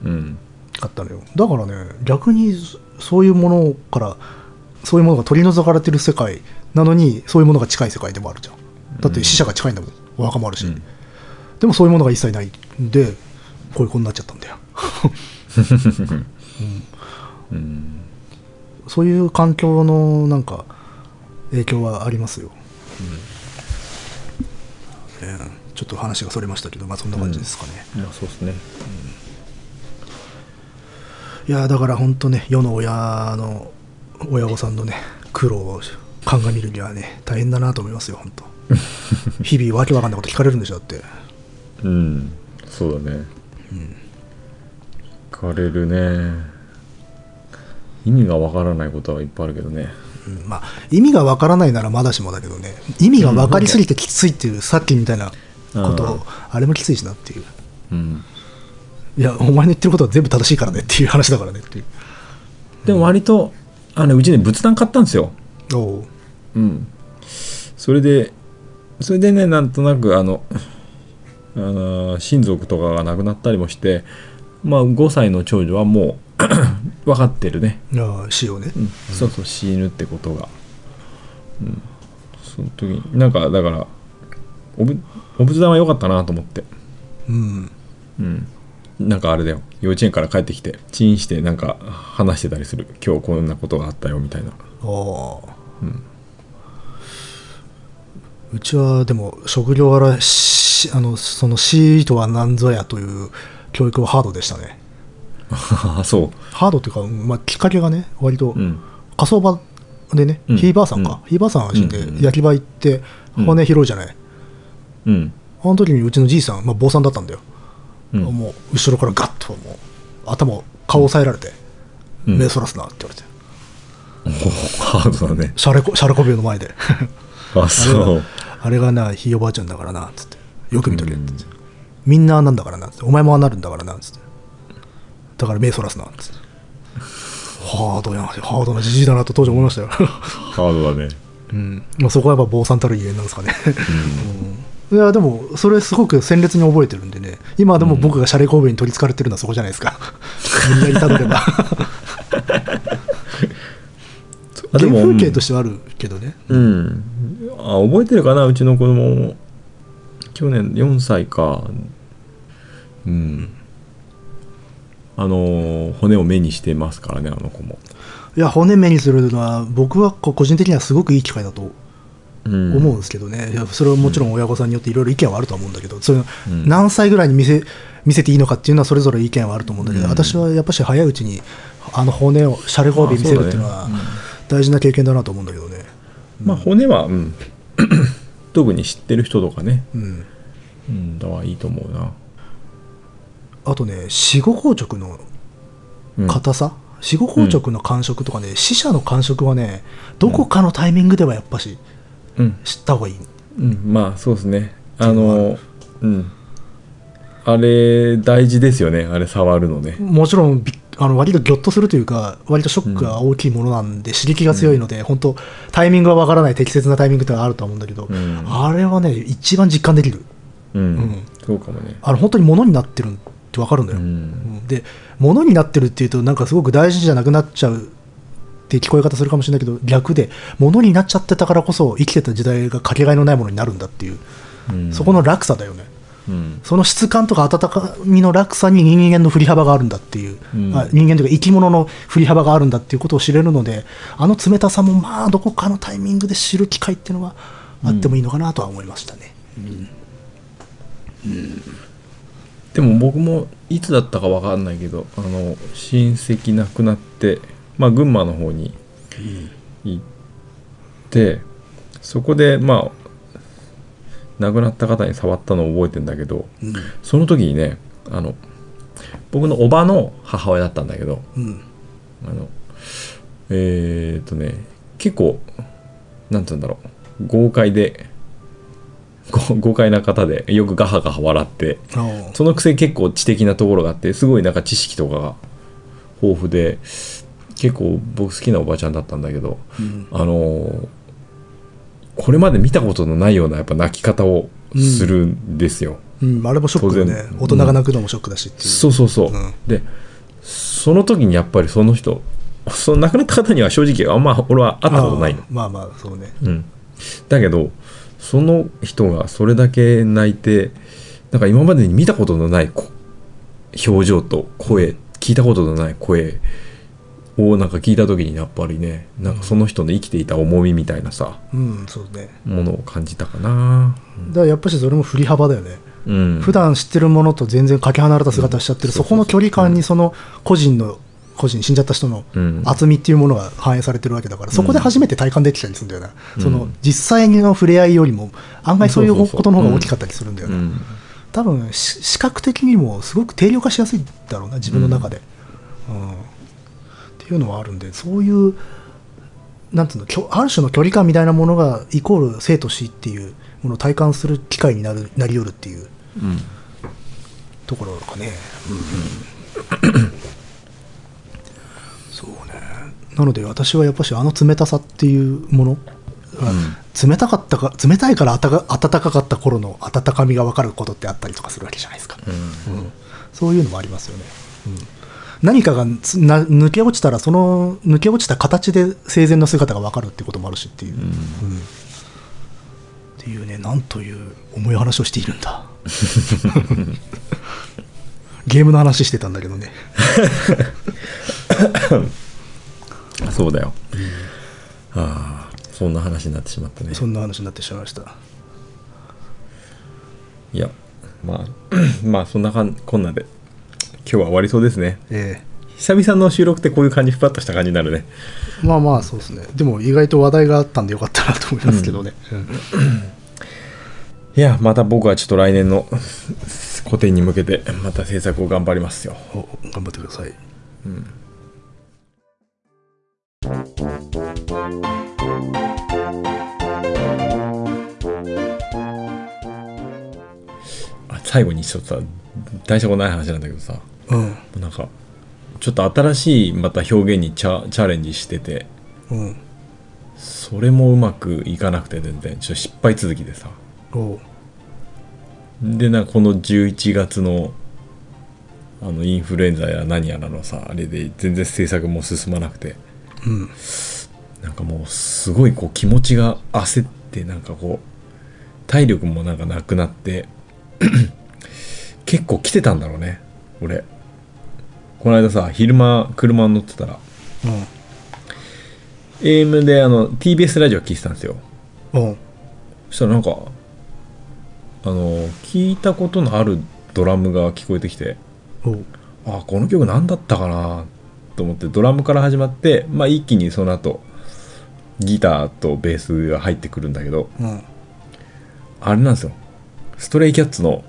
うん。かったのよ。だからね逆にそそういうものからそういうものが取り除かれてる世界なのにそういうものが近い世界でもあるじゃん。だって死者が近いんだもんお墓もあるし、うん。でもそういうものが一切ないんでこういう子になっちゃったんだよ、うん。そういう環境のなんか影響はありますよ、えーちょっと話がそれましたけどまあそんな感じですかね、まあそうですね。いやだから本当ね世の親の親御さんのね苦労を鑑みるにはね大変だなと思いますよ本当日々わけわかんないこと聞かれるんでしょだって。うん。そうだね。聞かれるね。意味がわからないことはいっぱいあるけどね。うん。まあ意味がわからないならまだしもだけどね。意味が分かりすぎてきついっていう、さっきみたいなことを、うんあれもきついしなっていう。うん。いやお前の言ってることは全部正しいからねっていう話だからねっていう。でも割とあのうちね仏壇買ったんですよ。おううん。それでそれでねなんとなくあのあの親族とかが亡くなったりもしてまあ5歳の長女はもう 分かってるね、いや死をね、うん、そうそう死ぬってことが。うん。その時になんかだからおぶお仏壇は良かったなと思って。うん。うん。なんかあれだよ。幼稚園から帰ってきてチンしてなんか話してたりする。今日こんなことがあったよみたいな。ああ、うちはでも職業柄しあのその死とは何ぞやという教育はハードでしたね。あそう。ハードっていうか、まあ、きっかけがね割とうん。火葬場でね、うん。ひいばあさんか、うん。ひいばあさんが死んで、焼き場行ってうん。骨拾うじゃない、うん。あの時にうちのじいさん、まあ、坊さんだったんだよ、うん。もう後ろからガッともう頭を顔を押さえられて、うん。目そらすなって言われて。おハードだね。シャレコシャレコビューの前で。あそうあれがなひいおばあちゃんだからなっつって。よく見とけって言って、みんななんだからなっつって。お前もああなるんだからなっつって。だから目そらすなっつって。ハードやなハードなじじいだなと当時思いましたよ、ハードだね。うん。まあ、そこはやっぱ坊さんたるゆえんなんですかね、うん。いやでもそれすごく鮮烈に覚えてるんでね。今でも僕がシャレ神戸に取りつかれてるのはそこじゃないですか。無理やりたどれば原あでも風景としてはあるけどね。うん。あ覚えてるかなうちの子供も。去年4歳か。うん。あのー骨を目にしてますからねあの子も、いや骨目にするのは僕は個人的にはすごくいい機会だとうん、思うんですけどね、いやそれはもちろん親御さんによっていろいろ意見はあると思うんだけど、それうん何歳ぐらいに見せ見せていいのかっていうのはそれぞれ意見はあると思うんだけど、うん。私はやっぱし早いうちにあの骨をシャレ神戸見せるっていうのは大事な経験だなと思うんだけどね。まあ骨は、うん、特に知ってる人とかね、うん、うん、だはいいと思うな、あとね死後硬直のうん、硬さ、死後硬直の感触とかね、死者の感触はねどこかのタイミングではやっぱしうん、知った方がいい。うん、まあそうですね。あのうん。あれ大事ですよね。あれ触るのね。もちろんびっあの割とギョッとするというか割とショックが大きいものなんで、刺激が強いので、本当タイミングがわからない適切なタイミングってのはあると思うんだけど、うん。あれはね一番実感できる。うん、うん。そうかもね。あの本当に物になってるってわかるんだよ、で物になってるっていうとなんかすごく大事じゃなくなっちゃうって聞こえ方するかもしれないけど逆で物になっちゃってたからこそ生きてた時代がかけがえのないものになるんだっていう、うん。そこの落差だよねうん。その質感とか温かみの落差に人間の振り幅があるんだっていう、うん。あ人間というか生き物の振り幅があるんだっていうことを知れるのであの冷たさもまあどこかのタイミングで知る機会っていうのはあってもいいのかなとは思いましたね。でも僕もいつだったかわかんないけどあの親戚亡くなって、まあ、群馬の方に行ってそこでまあ亡くなった方に触ったのを覚えてんだけどうん。その時にねあの僕のおばの母親だったんだけどうん。あのえー、っとね結構なんて言うんだろう豪快で ご豪快な方でよくガハガハ笑ってそのくせ結構知的なところがあってすごいなんか知識とかが豊富で結構僕好きなおばちゃんだったんだけどうん。あのーこれまで見たことのないようなやっぱ泣き方をするんですよ。うん、あれもショックだよね大人が泣くのもショックだしっていう、そうそうそう。うん。でその時にやっぱりその人その亡くなった方には正直あんま俺は会ったことないの。まあまあそうね。うん、だけどその人がそれだけ泣いてなんか今までに見たことのないこ表情と声聞いたことのない声をなんか聞いた時にやっぱりねなんかその人の生きていた重みみたいなさうんそうね。ものを感じたかな。だからやっぱしそれも振り幅だよね、うん、普段知ってるものと全然かけ離れた姿しちゃってる、うん。そこの距離感にその個人の個人死んじゃった人のうん。厚みっていうものが反映されてるわけだから、そこで初めて体感できたりするんだよな、うん。その実際の触れ合いよりも案外そういうことの方が大きかったりするんだよね、うん。多分し視覚的にもすごく定量化しやすいだろうな自分の中で、うんっていうのはあるんでそういうなんつうのある種の距離感みたいなものがイコール生と死っていうものを体感する機会になるなり得るっていう。うんところかね、そうね。なので私はやっぱしあの冷たさっていうもの、冷たかったか冷たいからあたか暖かかった頃の温かみが分かることってあったりとかするわけじゃないですか、うん。そういうのもありますよね、うん何かが抜け落ちたらその抜け落ちた形で生前の姿が分かるってこともあるしっていう、うん。っていうねなんという重い話をしているんだ。ゲームの話してたんだけどね。そうだよ、ああそんな話になってしまったね。そんな話になってしまいました。いやまあ まあそんなかんこんなで今日は終わりそうですね。え久々の収録ってこういう感じふわっとした感じになるね。まあまあそうですね。でも意外と話題があったんでよかったなと思いますけどね、うん。いやまた僕はちょっと来年の個展に向けてまた制作を頑張りますよ。お頑張ってください。あ最後にちょっとさ大したことない話なんだけどさうん。なんかちょっと新しいまた表現にチャチャレンジしてて。うん。それもうまくいかなくて全然。ちょっと失敗続きでさ。でなこの11月のあのインフルエンザや何やらのさあれで全然制作も進まなくて。うん。なんかもうすごいこう気持ちが焦ってなんかこう体力もなんかなくなって 結構来てたんだろうね俺この間さ昼間車に乗ってたら AM であの TBS ラジオ聞いてたんですよ。うん。うんそしたらなんかあの聞いたことのあるドラムが聞こえてきておう。あこの曲何だったかなと思ってドラムから始まって、まあ、一気にその後ギターとベースが入ってくるんだけどうん。あれなんですよ。ストレイキャッツの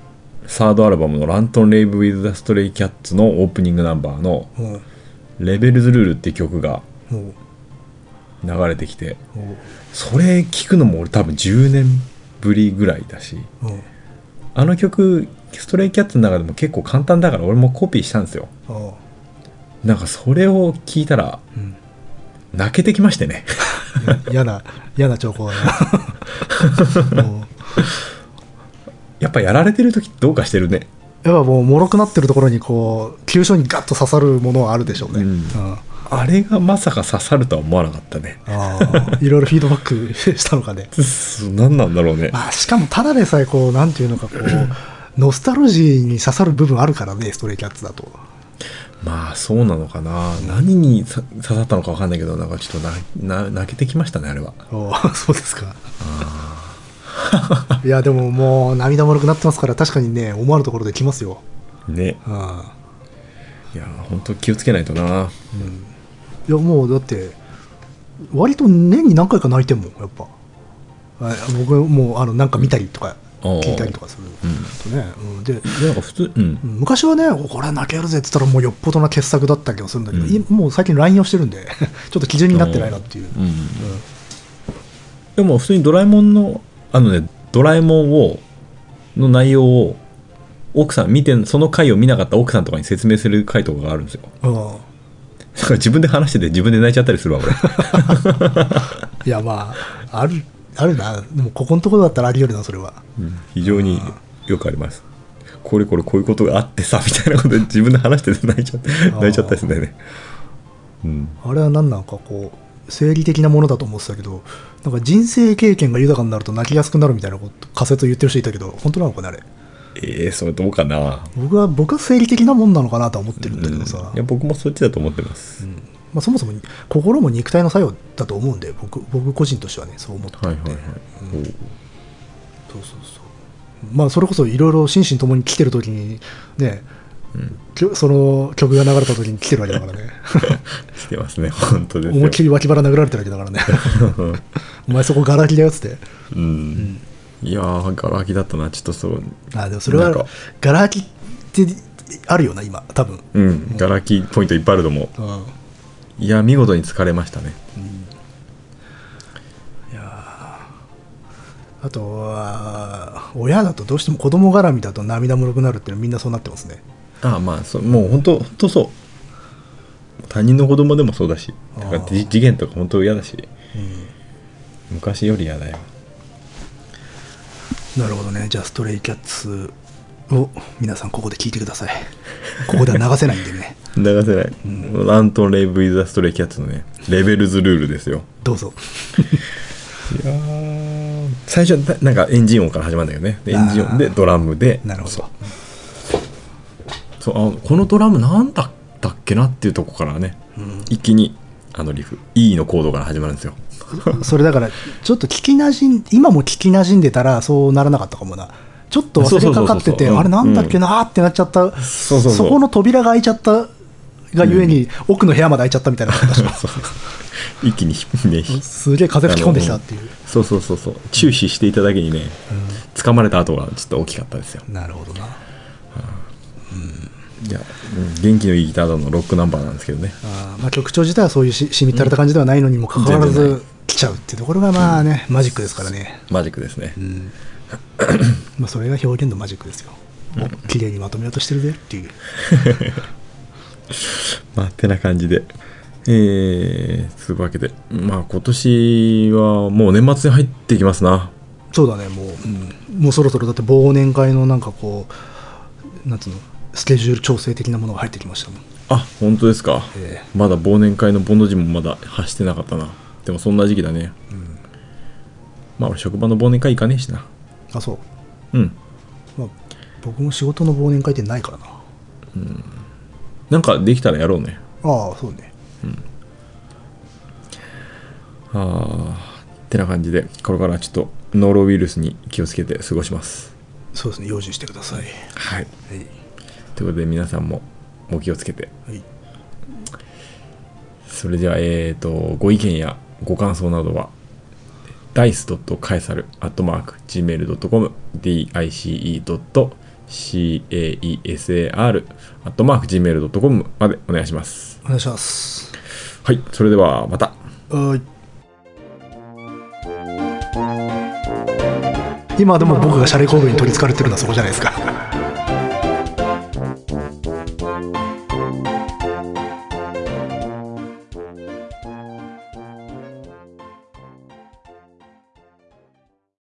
サードアルバムの「ラントン・レイブ・ウィズ・ザ・ストレイキャッツ」のオープニングナンバーのう。ん「レベルズ・ルール」っていう曲が流れてきてそれ聞くのも俺多分10年ぶりぐらいだしうんあの曲ストレイキャッツの中でも結構簡単だから俺もコピーしたんですよ。なんかそれを聞いたらうん泣けてきましてね。や嫌な嫌な兆候だな やっぱやられてる時どうかしてるね。やっぱもう脆くなってるところにこう急所にガッと刺さるものはあるでしょうね、うん。うん。あれがまさか刺さるとは思わなかったね。ああいろいろフィードバック したのかね。何なんだろうね。まあしかもただでさえこうなんていうのかこうノスタルジーに刺さる部分あるからねストレイキャッツだと。まあそうなのかな、何にさ刺さったのか分かんないけどなんかちょっとなな泣けてきましたねあれは。そうですかいやでももう涙もろくなってますから確かにね思わぬところで来ますよ、ね。うん、いや本当気をつけないとな。いやもうだって割と年に何回か泣いてんもんやっぱ。あ僕もうあのなんか見たりとか聞いたりとかするとね、うん、ででなんか普通うん。うん。昔はねこれは泣けるぜって言ったらもうよっぽどな傑作だった気がするんだけど、うん。いもう最近 LINE をしてるんで ちょっと基準になってないなっていう、うん。でも普通にドラえもんのあのねドラえもんをの内容を奥さん見てその回を見なかった奥さんとかに説明する回とかがあるんですよ。うんだから自分で話してて自分で泣いちゃったりするわ俺。いやまああるあるな。でもここのところだったらあり得るなそれは。非常によくあります。これこれこういうことがあってさみたいなことで自分で話してて泣いちゃー。泣いちゃったりするんだよね。うん。あれは何なのかこう生理的なものだと思ってたけどなんか人生経験が豊かになると泣きやすくなるみたいなこと仮説を言ってる人いたけど本当なのかねあれ？ええそれどうかな？僕は僕は生理的なもんなのかなとは思ってるんだけどさ、うん。いや僕もそっちだと思ってます、まあ、そもそも心も肉体の作用だと思うんで僕僕個人としてはねそう思ってるんで、はいはい。はい、おう。そうそうそう。まあそれこそいろいろ心身ともに来てる時にね、きょその曲が流れた時に来てるわけだからね。来てますね本当ですよ。思いっきり脇腹殴られてるわけだからね。お前そこガラキだよっつって。うん、いやーガラ空きだったなちょっとそう。あでもそれはガラ空きってあるよな今多分、うんガラ空きポイントいっぱいあると思う。うん、いや見事に疲れましたね。あとは親だとどうしても子供絡みだと涙もろくなるっていうのはみんなそうなってますねああまあそもう本当本当そう。他人の子供でもそうだし。だからあー事件とか本当嫌だし、昔より嫌だよ。なるほどね。じゃあストレイキャッツを皆さんここで聞いてください。ここでは流せないんでね。流せない、ラントン・レイブ・イザ・ストレイ・キャッツのねレベルズルールですよ。どうぞ。いやー。最初ななんかエンジン音から始まるんだけどねでエンジン音でドラムで。なるほどそうあこのドラムなんだったっけなっていうとこからね、一気にあのリフ。E のコードから始まるんですよ。それだからちょっと聞きなじん今も聞きなじんでたらそうならなかったかもな。ちょっと忘れかかっててあれなんだっけなーってなっちゃった。そうそうそう。この扉が開いちゃったがゆえに奥の部屋まで開いちゃったみたいな一気にね すげえ風吹き込んできたっていう。そうそうそうそう。注視していただけにね掴まれた後がちょっと大きかったですよ。なるほどないや、うん元気のいいギターのロックナンバーなんですけどね。あーまあ曲調自体はそういうししみったれた感じではないのにもかかわらず来ちゃうっていうところがまあね、マジックですからね、マジックですね、まあ、それが表現のマジックですよ。綺麗にまとめようとしてるぜっていう。まあてな感じで。えー、つうわけで。まあ今年はもう年末に入ってきますな。そうだねもう、うん。もうそろそろだって忘年会のなんかこうなんつうのスケジュール調整的なものが入ってきましたもん。あ本当ですか、えまだ忘年会のボンド時もまだ発してなかったな。でもそんな時期だね、まあ俺職場の忘年会行かねえしな。あそう、うん。まあ、僕も仕事の忘年会ってないからな。なんかできたらやろうね。ああそうね。ああてな感じでこれからちょっとノロウイルスに気をつけて過ごします。そうですね。用心してください。はい。はいということで皆さんもお気をつけて。はい。それではえーとご意見やご感想などは dice.caesar.gmail.com dice.caesar.gmail.com までお願いします。お願いします。はいそれではまた。はい。今でも僕がシャレコードに取りつかれてるのはそこじゃないですか